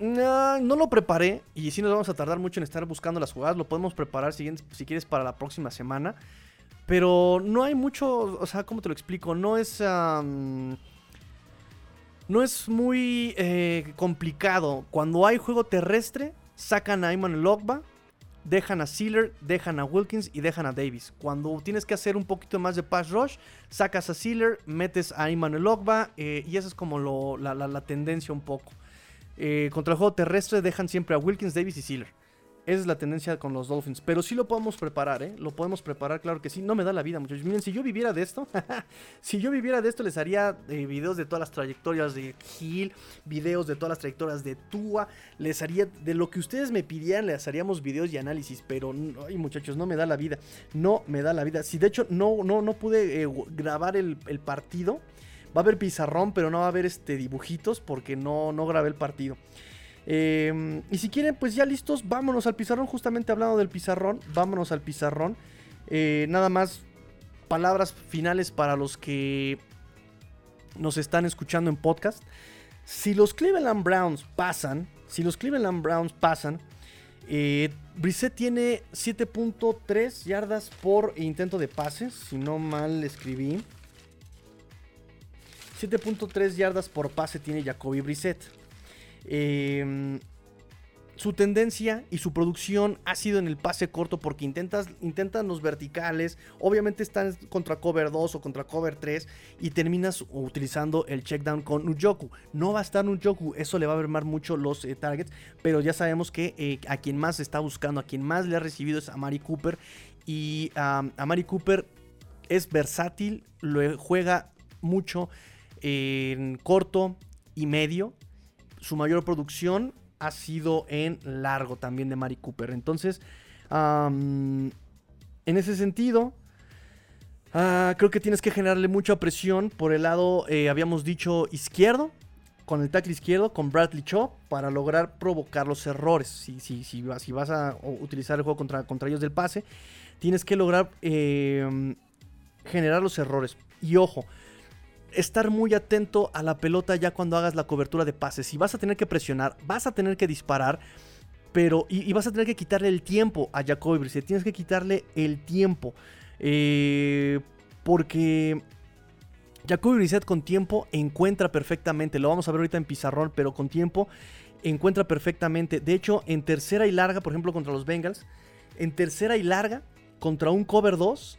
No, no lo preparé y si nos vamos a tardar mucho en estar buscando las jugadas. Lo podemos preparar si, si quieres para la próxima semana. Pero no hay mucho, o sea, ¿cómo te lo explico? No es... no es muy eh, complicado. Cuando hay juego terrestre, sacan a Iman Logba, dejan a Sealer, dejan a Wilkins y dejan a Davis. Cuando tienes que hacer un poquito más de pass rush, sacas a Sealer, metes a Iman Logba eh, y esa es como la tendencia un poco. Eh, contra el juego terrestre dejan siempre a Wilkins, Davis y Sealer. Esa es la tendencia con los Dolphins. Pero sí lo podemos preparar, ¿eh? Lo podemos preparar, claro que sí. No me da la vida, muchachos. Miren, si yo viviera de esto, si yo viviera de esto, les haría eh, videos de todas las trayectorias de Hill, videos de todas las trayectorias de Tua. Les haría, de lo que ustedes me pidieran, les haríamos videos y análisis. Pero, ay, muchachos, no me da la vida. No me da la vida. Si de hecho no, no, no pude eh, grabar el, el partido Va a haber pizarrón, pero no va a haber este, dibujitos porque no, no grabé el partido. Em, y si quieren, pues ya listos, vámonos al pizarrón. Justamente hablando del pizarrón, vámonos al pizarrón. Eh, nada más palabras finales para los que nos están escuchando en podcast. Si los Cleveland Browns pasan, si los Cleveland Browns pasan, eh, Brissett tiene 7.3 yardas por intento de pases, si no mal escribí. 7.3 yardas por pase tiene Jacoby Brissett. Em, su tendencia y su producción ha sido en el pase corto porque intentas, intentan los verticales. Obviamente están contra cover 2 o contra cover 3 y terminas utilizando el check down con Nujoku. No va a estar Nujoku, eso le va a mermar mucho los eh, targets, pero ya sabemos que eh, a quien más está buscando, a quien más le ha recibido es a Mari Cooper. Y a Mari Cooper es versátil, lo juega mucho en corto y medio. Su mayor producción ha sido en largo también de Mari Cooper. Entonces, en ese sentido, ah, creo que tienes que generarle mucha presión por el lado, eh, habíamos dicho, izquierdo. Con el tackle izquierdo, con Bradley Chop, para lograr provocar los errores. Si, si, si, si vas a utilizar el juego contra, contra ellos del pase, tienes que lograr em, generar los errores. Y ojo, estar muy atento a la pelota ya cuando hagas la cobertura de pases. Si vas a tener que presionar, vas a tener que disparar, pero y, vas a tener que quitarle el tiempo a Jacoby Brissett. Tienes que quitarle el tiempo. Eh, porque Jacoby Brissett con tiempo encuentra perfectamente. Lo vamos a ver ahorita en pizarrón, pero con tiempo encuentra perfectamente. De hecho, en tercera y larga, por ejemplo, contra los Bengals, en tercera y larga, contra un cover 2,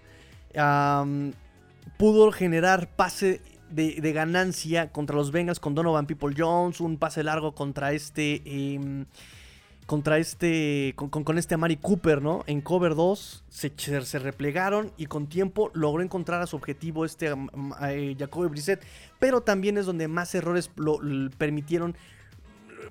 pudo generar pase de, ganancia contra los Bengals con Donovan People Jones, un pase largo contra este. Em, contra este. Con, este Amari Cooper, ¿no? En cover 2 se, se, replegaron y con tiempo logró encontrar a su objetivo este eh, Jacoby Brissett. Pero también es donde más errores lo, permitieron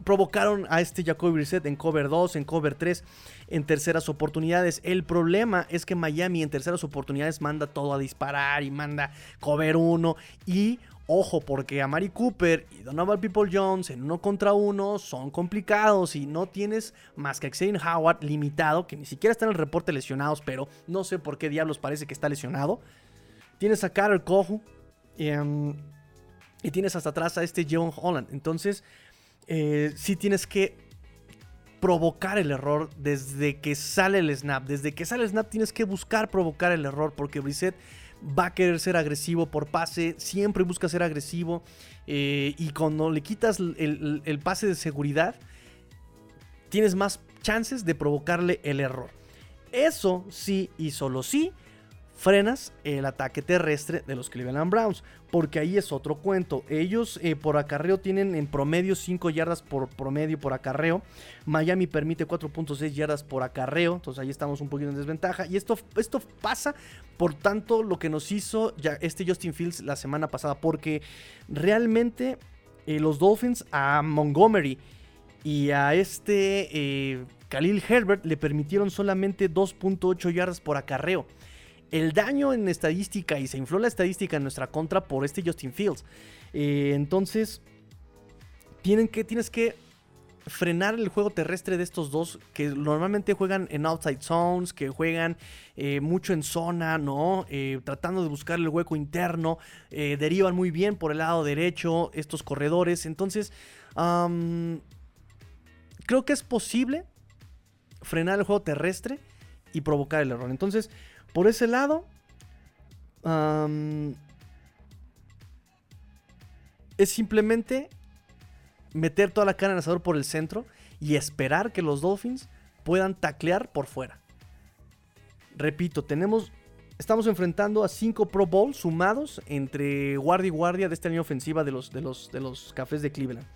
provocaron a este Jacoby Brissett en cover 2, en cover 3, en terceras oportunidades. El problema es que Miami en terceras oportunidades manda todo a disparar y manda cover 1 y Ojo, porque a Mari Cooper y Donovan People Jones en uno contra uno son complicados y no tienes más que a Xavier Howard limitado, que ni siquiera está en el reporte lesionados, pero no sé por qué diablos parece que está lesionado. Tienes a Carol Kohu em, y tienes hasta atrás a este John Holland. Entonces, eh, sí tienes que provocar el error desde que sale el snap. Desde que sale el snap tienes que buscar provocar el error porque Brissett va a querer ser agresivo por pase, siempre busca ser agresivo eh, y cuando le quitas el, el, pase de seguridad tienes más chances de provocarle el error. Eso sí y solo sí frenas el ataque terrestre de los Cleveland Browns. Porque ahí es otro cuento. Ellos eh, por acarreo tienen en promedio 5 yardas por promedio por acarreo. Miami permite 4.6 yardas por acarreo. Entonces ahí estamos un poquito en desventaja. Y esto, esto pasa por tanto lo que nos hizo este Justin Fields la semana pasada. Porque realmente eh, los Dolphins a Montgomery y a este eh, Khalil Herbert le permitieron solamente 2.8 yardas por acarreo. El daño en estadística y se infló la estadística en nuestra contra por este Justin Fields. Eh, entonces, tienen que, tienes que frenar el juego terrestre de estos dos que normalmente juegan en outside zones, que juegan eh, mucho en zona, ¿no? Eh, tratando de buscar el hueco interno, derivan muy bien por el lado derecho estos corredores. Entonces, creo que es posible frenar el juego terrestre y provocar el error. Entonces, por ese lado, es simplemente meter toda la cara en asador por el centro y esperar que los Dolphins puedan taclear por fuera. Repito, tenemos, estamos enfrentando a cinco Pro Bowl sumados entre guardia y guardia de esta línea ofensiva de los, de los, de los cafés de Cleveland.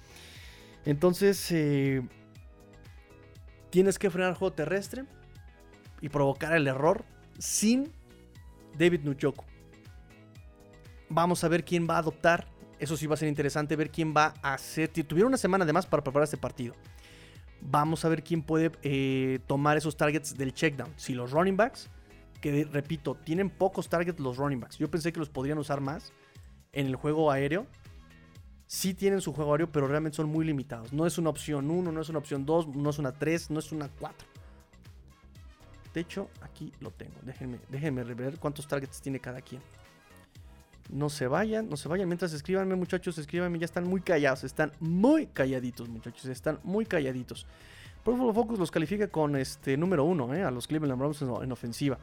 Entonces, eh, tienes que frenar el juego terrestre y provocar el error sin David Nujoku. Vamos a ver quién va a adoptar. Eso sí va a ser interesante ver quién va a hacer. Tuvieron una semana además para preparar este partido. Vamos a ver quién puede eh, tomar esos targets del checkdown. Si los running backs, que repito, tienen pocos targets los running backs. Yo pensé que los podrían usar más en el juego aéreo. Sí tienen su juego aéreo, pero realmente son muy limitados. No es una opción 1, no es una opción 2, no es una 3, no es una 4. De hecho, aquí lo tengo. Déjenme, déjenme ver cuántos targets tiene cada quien. No se vayan, no se vayan. Mientras escríbanme, muchachos, escríbanme. Ya están muy callados. Están muy calladitos, muchachos. Están muy calladitos. Pro Focus los califica con este número uno, ¿eh? a los Cleveland Browns en, ofensiva.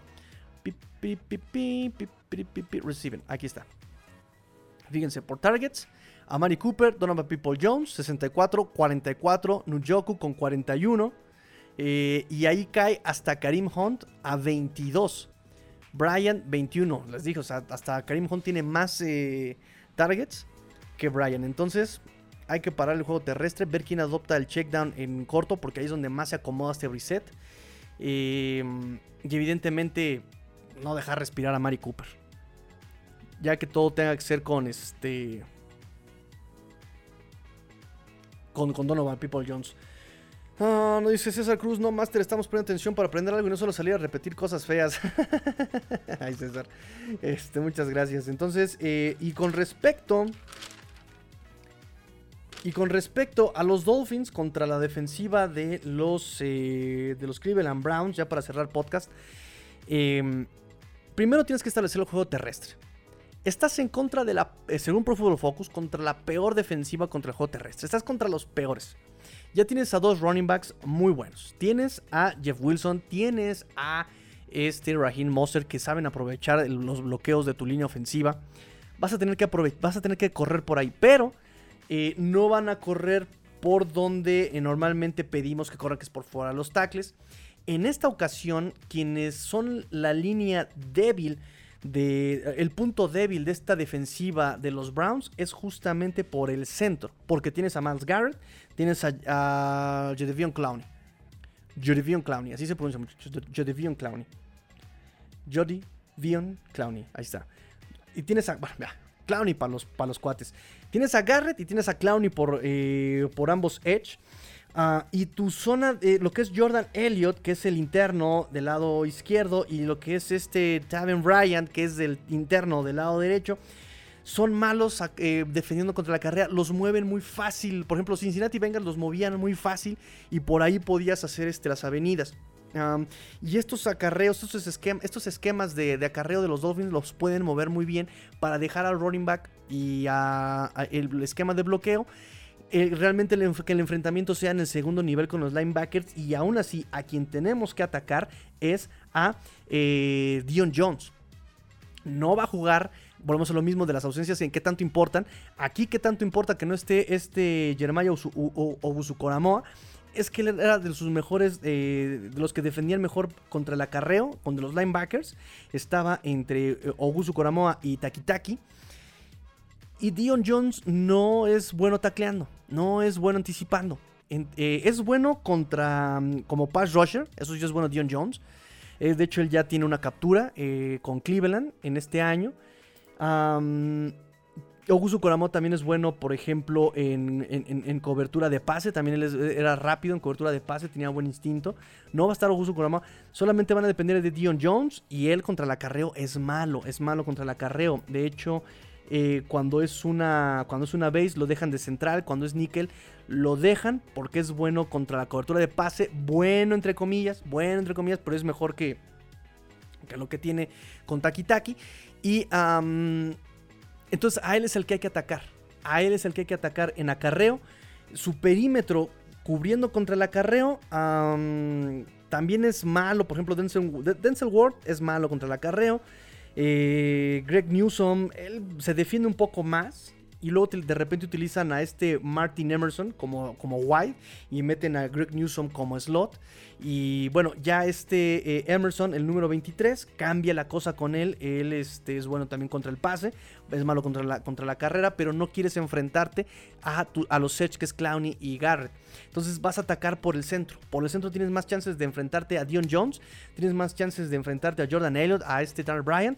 reciben. Aquí está. Fíjense, por targets. Amari Cooper, Donovan People Jones, 64, 44. Nujoku con 41. Eh, y ahí cae hasta Karim Hunt a 22. Brian 21. Les dije, o sea, hasta Karim Hunt tiene más eh, targets que Brian. Entonces hay que parar el juego terrestre, ver quién adopta el checkdown en corto, porque ahí es donde más se acomoda este reset. Eh, y evidentemente no dejar respirar a Mari Cooper. Ya que todo tenga que ser con este. Con, con Donovan People Jones. Ah, no dice César Cruz, no, Master, estamos poniendo atención para aprender algo y no solo salir a repetir cosas feas. Ay, César. Este, muchas gracias. Entonces, eh, y con respecto. Y con respecto a los Dolphins contra la defensiva de los, eh, de los Cleveland Browns, ya para cerrar podcast. Em, primero tienes que establecer el juego terrestre. Estás en contra de la, eh, según Pro Football Focus, contra la peor defensiva contra el juego terrestre. Estás contra los peores ya tienes a dos running backs muy buenos. Tienes a Jeff Wilson, tienes a este Raheem Moser que saben aprovechar los bloqueos de tu línea ofensiva. Vas a tener que, vas a tener que correr por ahí, pero eh, no van a correr por donde eh, normalmente pedimos que corran, que es por fuera los tackles. En esta ocasión, quienes son la línea débil de el punto débil de esta defensiva de los Browns es justamente por el centro, porque tienes a Miles Garrett, tienes a, a Clowney. Jodevion Clowney, así se pronuncia muchachos, Jodevion Clowney. Jodevion Clowney, ahí está. Y tienes a, bueno, Clowney para los, para los cuates. Tienes a Garrett y tienes a Clowney por, eh, por ambos edge. Ah, y tu zona, de lo que es Jordan Elliott, que es el interno del lado izquierdo, y lo que es este Taven Bryant, que es del interno del lado derecho, son malos eh, defendiendo contra la carrera, los mueven muy fácil. Por ejemplo, Cincinnati Bengals los movían muy fácil y por ahí podías hacer este, las avenidas. y estos acarreos, estos, estos esquemas de, acarreo de los Dolphins los pueden mover muy bien para dejar al running back y el esquema de bloqueo eh, realmente que el enfrentamiento sea en el segundo nivel con los linebackers y aún así a quien tenemos que atacar es a eh, Dion Jones. No va a jugar, volvemos a lo mismo de las ausencias en qué tanto importan. Aquí qué tanto importa que no esté este Jeremiah Obusukoramoa es que él era de sus mejores, eh, de los que defendían mejor contra el acarreo, contra los linebackers. Estaba entre Ogusu Koramoa y Takitaki. Y Dion Jones no es bueno tacleando, no es bueno anticipando. Eh, es bueno contra, mm, como pass rusher, eso ya es bueno Dion Jones. Eh, de hecho, él ya tiene una captura eh, con Cleveland en este año. Am, Ogusu Koramo también es bueno, por ejemplo, en, cobertura de pase. También él era rápido en cobertura de pase, tenía buen instinto. No va a estar Ogusu Koramo. Solamente van a depender de Dion Jones. Y él contra el acarreo es malo. Es malo contra el acarreo. De hecho, eh, cuando, es una, cuando es una base lo dejan de central. Cuando es níquel lo dejan porque es bueno contra la cobertura de pase. Bueno, entre comillas. Bueno, entre comillas, pero es mejor que, que lo que tiene con Taki Taki. Y entonces a él es el que hay que atacar. A él es el que hay que atacar en acarreo. Su perímetro cubriendo contra el acarreo am, también es malo. Por ejemplo, Denzel, De- Denzel Ward es malo contra el acarreo. Eh, Greg Newsom, él se defiende un poco más. Y luego de repente utilizan a este Martin Emerson como, como wide y meten a Greg Newsom como slot. Y bueno, ya este eh, Emerson, el número 23, cambia la cosa con él. Él este, es bueno también contra el pase, es malo contra la, contra la carrera, pero no quieres enfrentarte a, tu- a los Edge que es Clowney y Garrett. Entonces vas a atacar por el centro. Por el centro tienes más chances de enfrentarte a Dion Jones, tienes más chances de enfrentarte a Jordan Elliott, a este Tanner Bryan.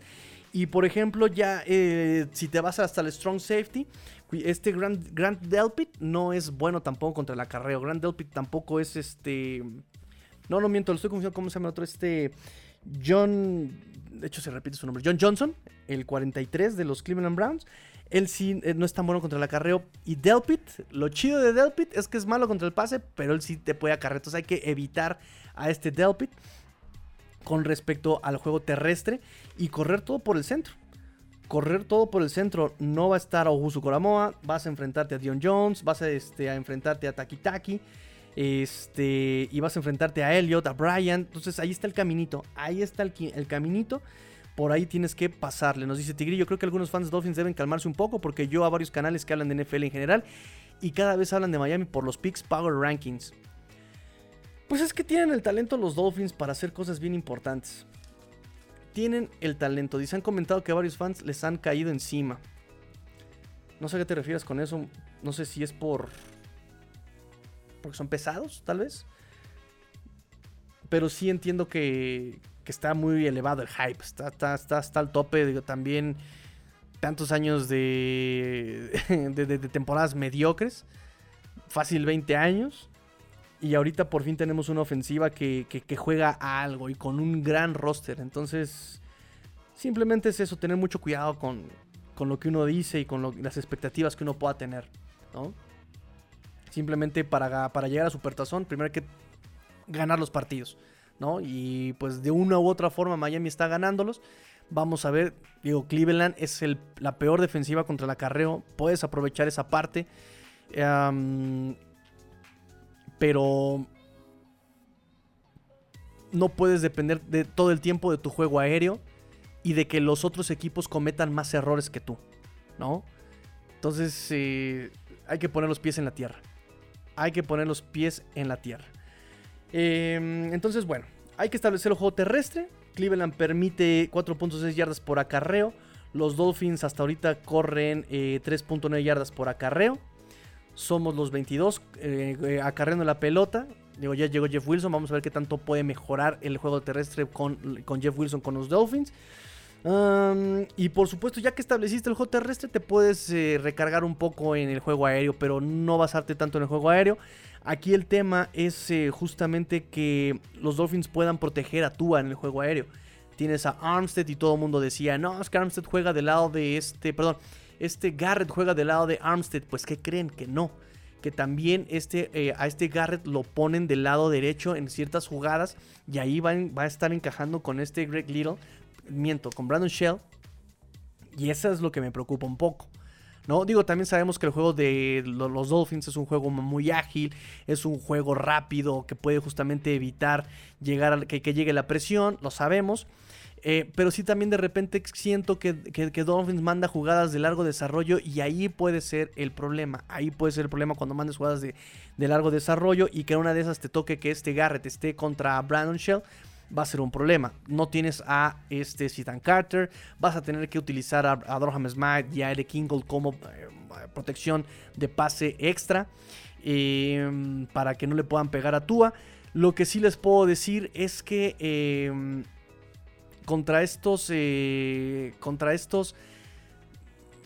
Y por ejemplo, ya eh, si te vas hasta el strong safety, este Grant, Grant Delpit no es bueno tampoco contra el acarreo. Grant Delpit tampoco es este. No, no miento, lo estoy confundiendo. ¿Cómo se llama el otro? Este. John. De hecho, se repite su nombre. John Johnson, el 43 de los Cleveland Browns. Él sí eh, no es tan bueno contra el acarreo. Y Delpit, lo chido de Delpit es que es malo contra el pase, pero él sí te puede acarrear. Entonces hay que evitar a este Delpit con respecto al juego terrestre y correr todo por el centro. Correr todo por el centro. No va a estar Augusto Coramoa. Vas a enfrentarte a Dion Jones. Vas a, este, a enfrentarte a Taki Taki. Este, y vas a enfrentarte a Elliot, a Brian. Entonces ahí está el caminito. Ahí está el caminito. Por ahí tienes que pasarle. Nos dice Tigrillo. Creo que algunos fans de Dolphins deben calmarse un poco. Porque yo a varios canales que hablan de NFL en general. Y cada vez hablan de Miami por los picks Power Rankings. Pues es que tienen el talento los Dolphins para hacer cosas bien importantes. Tienen el talento. Dice, han comentado que varios fans les han caído encima. No sé a qué te refieres con eso. No sé si es por... Porque son pesados, tal vez. Pero sí entiendo que, que está muy elevado el hype. Está, está, está el tope. También tantos años de- de temporadas mediocres. Fácil 20 años. Y ahorita por fin tenemos una ofensiva que, juega a algo y con un gran roster. Entonces, simplemente es eso, tener mucho cuidado con, con lo que uno dice y con las expectativas que uno pueda tener. ¿no? Simplemente para, para llegar a Supertazón, primero hay que ganar los partidos. ¿no? Y pues de una u otra forma Miami está ganándolos. Vamos a ver, digo, Cleveland es la peor defensiva contra el acarreo. Puedes aprovechar esa parte. Pero no puedes depender de todo el tiempo de tu juego aéreo y de que los otros equipos cometan más errores que tú, ¿no? Entonces hay que poner los pies en la tierra. Hay que poner los pies en la tierra. Eh, entonces, bueno, hay que establecer el juego terrestre. Cleveland permite 4.6 yardas por acarreo. Los Dolphins hasta ahorita corren eh, 3.9 yardas por acarreo. Somos los 22 eh, eh, acarreando la pelota. Digo, ya llegó Jeff Wilson. Vamos a ver qué tanto puede mejorar el juego terrestre con, con Jeff Wilson con los Dolphins. Y por supuesto, ya que estableciste el juego terrestre, te puedes eh, recargar un poco en el juego aéreo, pero no basarte tanto en el juego aéreo. Aquí el tema es eh, justamente que los Dolphins puedan proteger a Tua en el juego aéreo. Tienes a Armstead y todo el mundo decía, no, es que Armstead juega del lado de este, perdón, este Garrett juega del lado de Armstead. Pues que creen que no. Que también este, eh, a este Garrett lo ponen del lado derecho en ciertas jugadas y ahí va, va a estar encajando con este Greg Little, miento, con Brandon Shell. Y eso es lo que me preocupa un poco. ¿no? Digo, también sabemos que el juego de lo- los Dolphins es un juego muy ágil, es un juego rápido que puede justamente evitar llegar a, que, que llegue la presión, lo sabemos. Eh, pero sí también de repente siento que, que, que Dolphins manda jugadas de largo desarrollo y ahí puede ser el problema. Ahí puede ser el problema cuando mandes jugadas de, de largo desarrollo y que una de esas te toque que este Garrett esté contra Brandon Shell va a ser un problema. No tienes a este Citan Carter, vas a tener que utilizar a, a Smite y a Eric Kingle como eh, protección de pase extra eh, para que no le puedan pegar a Tua. Lo que sí les puedo decir es que eh, contra estos, eh, contra estos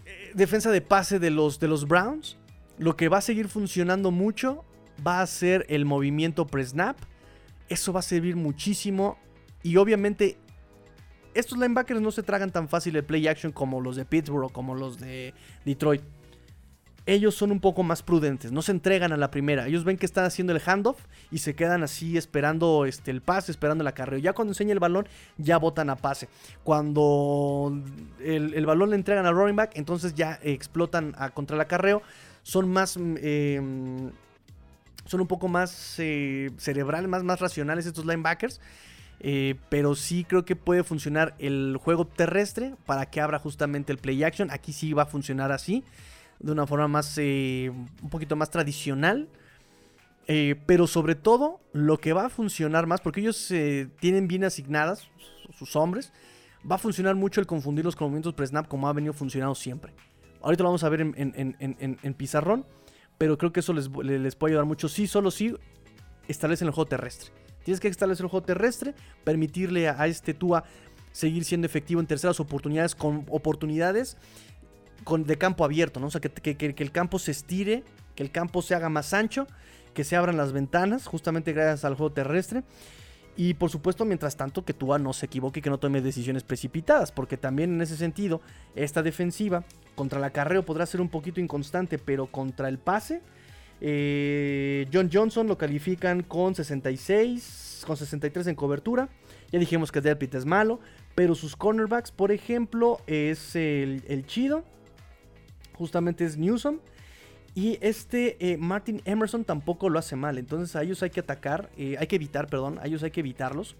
eh, defensa de pase de los, de los Browns, lo que va a seguir funcionando mucho va a ser el movimiento pre-snap. Eso va a servir muchísimo. Y obviamente, estos linebackers no se tragan tan fácil el play action como los de Pittsburgh o como los de Detroit. Ellos son un poco más prudentes, no se entregan a la primera. Ellos ven que están haciendo el handoff y se quedan así esperando este, el pase, esperando el acarreo. Ya cuando enseña el balón, ya botan a pase. Cuando el, el balón le entregan al running back, entonces ya explotan contra el acarreo. Son más. mm, eh, son un poco más eh, cerebrales, más, más racionales estos linebackers. Eh, pero sí creo que puede funcionar el juego terrestre para que abra justamente el play action. Aquí sí va a funcionar así, de una forma más, eh, un poquito más tradicional. Eh, pero sobre todo, lo que va a funcionar más, porque ellos eh, tienen bien asignadas sus hombres, va a funcionar mucho el confundirlos con movimientos pre-snap como ha venido funcionando siempre. Ahorita lo vamos a ver en, en- en- en- pizarrón, pero creo que eso les, le- les puede ayudar mucho. Sí, solo sí, establecen el juego terrestre. Tienes que establecer el juego terrestre, permitirle a, a este Tua seguir siendo efectivo en terceras oportunidades, con oportunidades con, de campo abierto, ¿no? O sea, que, que- el campo se estire, que el campo se haga más ancho, que se abran las ventanas, justamente gracias al juego terrestre. Y por supuesto, mientras tanto, que Tua no se equivoque que no tome decisiones precipitadas, porque también en ese sentido, esta defensiva contra el acarreo podrá ser un poquito inconstante, pero contra el pase, eh, John Johnson lo califican con 66, con 63 en cobertura. Ya dijimos que Delpit es malo, pero sus cornerbacks, por ejemplo, es el chido, justamente es Newsom. Y este eh, Martin Emerson tampoco lo hace mal. Entonces a ellos hay que atacar, eh, hay que evitar, perdón, a ellos hay que evitarlos.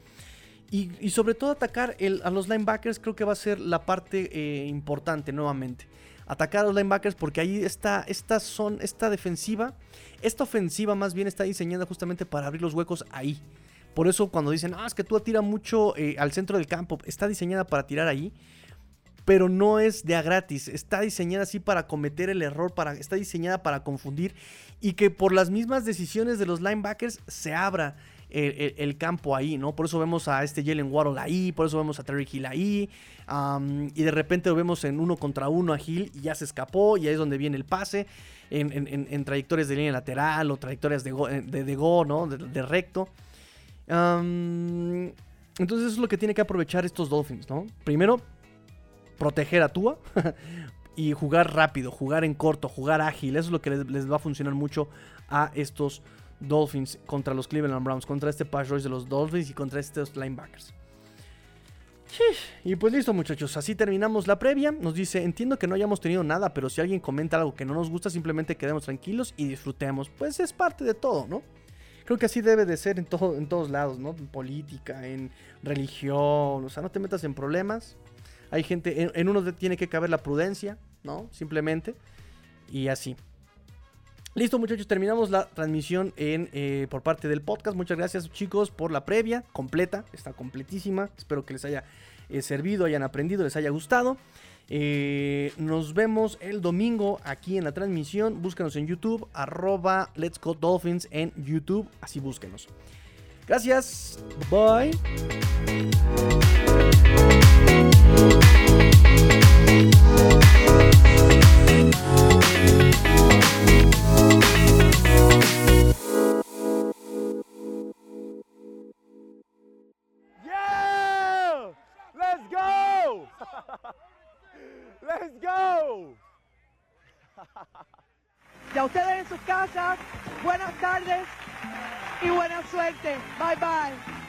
Y, sobre todo atacar a los linebackers creo que va a ser la parte eh, importante nuevamente. Atacar a los linebackers porque ahí está, estas son, esta defensiva, esta ofensiva más bien está diseñada justamente para abrir los huecos ahí. Por eso cuando dicen, ah, es que tú tira mucho al centro del campo, está diseñada para tirar ahí pero no es de a gratis. Está diseñada así para cometer el error, para, está diseñada para confundir y que por las mismas decisiones de los linebackers se abra el, campo ahí, ¿no? Por eso vemos a este Jalen Waddle ahí, por eso vemos a Terry Hill ahí, y de repente lo vemos en uno contra uno a Hill y ya se escapó, y ahí es donde viene el pase, en, trayectorias de línea lateral o trayectorias de go, de, de go, ¿no? De, recto. Entonces eso es lo que tiene que aprovechar estos Dolphins, ¿no? Primero, proteger a Tua y jugar rápido, jugar en corto, jugar ágil. Eso es lo que les, va a funcionar mucho a estos Dolphins contra los Cleveland Browns, contra este pass rush de los Dolphins y contra estos linebackers. Y pues listo muchachos, así terminamos la previa. Nos dice, entiendo que no hayamos tenido nada, pero si alguien comenta algo que no nos gusta, simplemente quedemos tranquilos y disfrutemos. Pues es parte de todo, ¿no? Creo que así debe de ser en, todo, en todos lados, ¿no? En política, en religión, o sea, no te metas en problemas. Hay gente, en, en uno tiene que caber la prudencia, ¿no? Simplemente. Y así. Listo muchachos, terminamos la transmisión en, eh, por parte del podcast. Muchas gracias chicos por la previa completa, está completísima. Espero que les haya eh, servido, hayan aprendido, les haya gustado. Eh, nos vemos el domingo aquí en la transmisión. Búscanos en YouTube, arroba Let's Go Dolphins en YouTube. Así búsquenos. Gracias. Bye. Let's go! Let's go! Y a ustedes en sus casas, buenas tardes y buena suerte. Bye bye.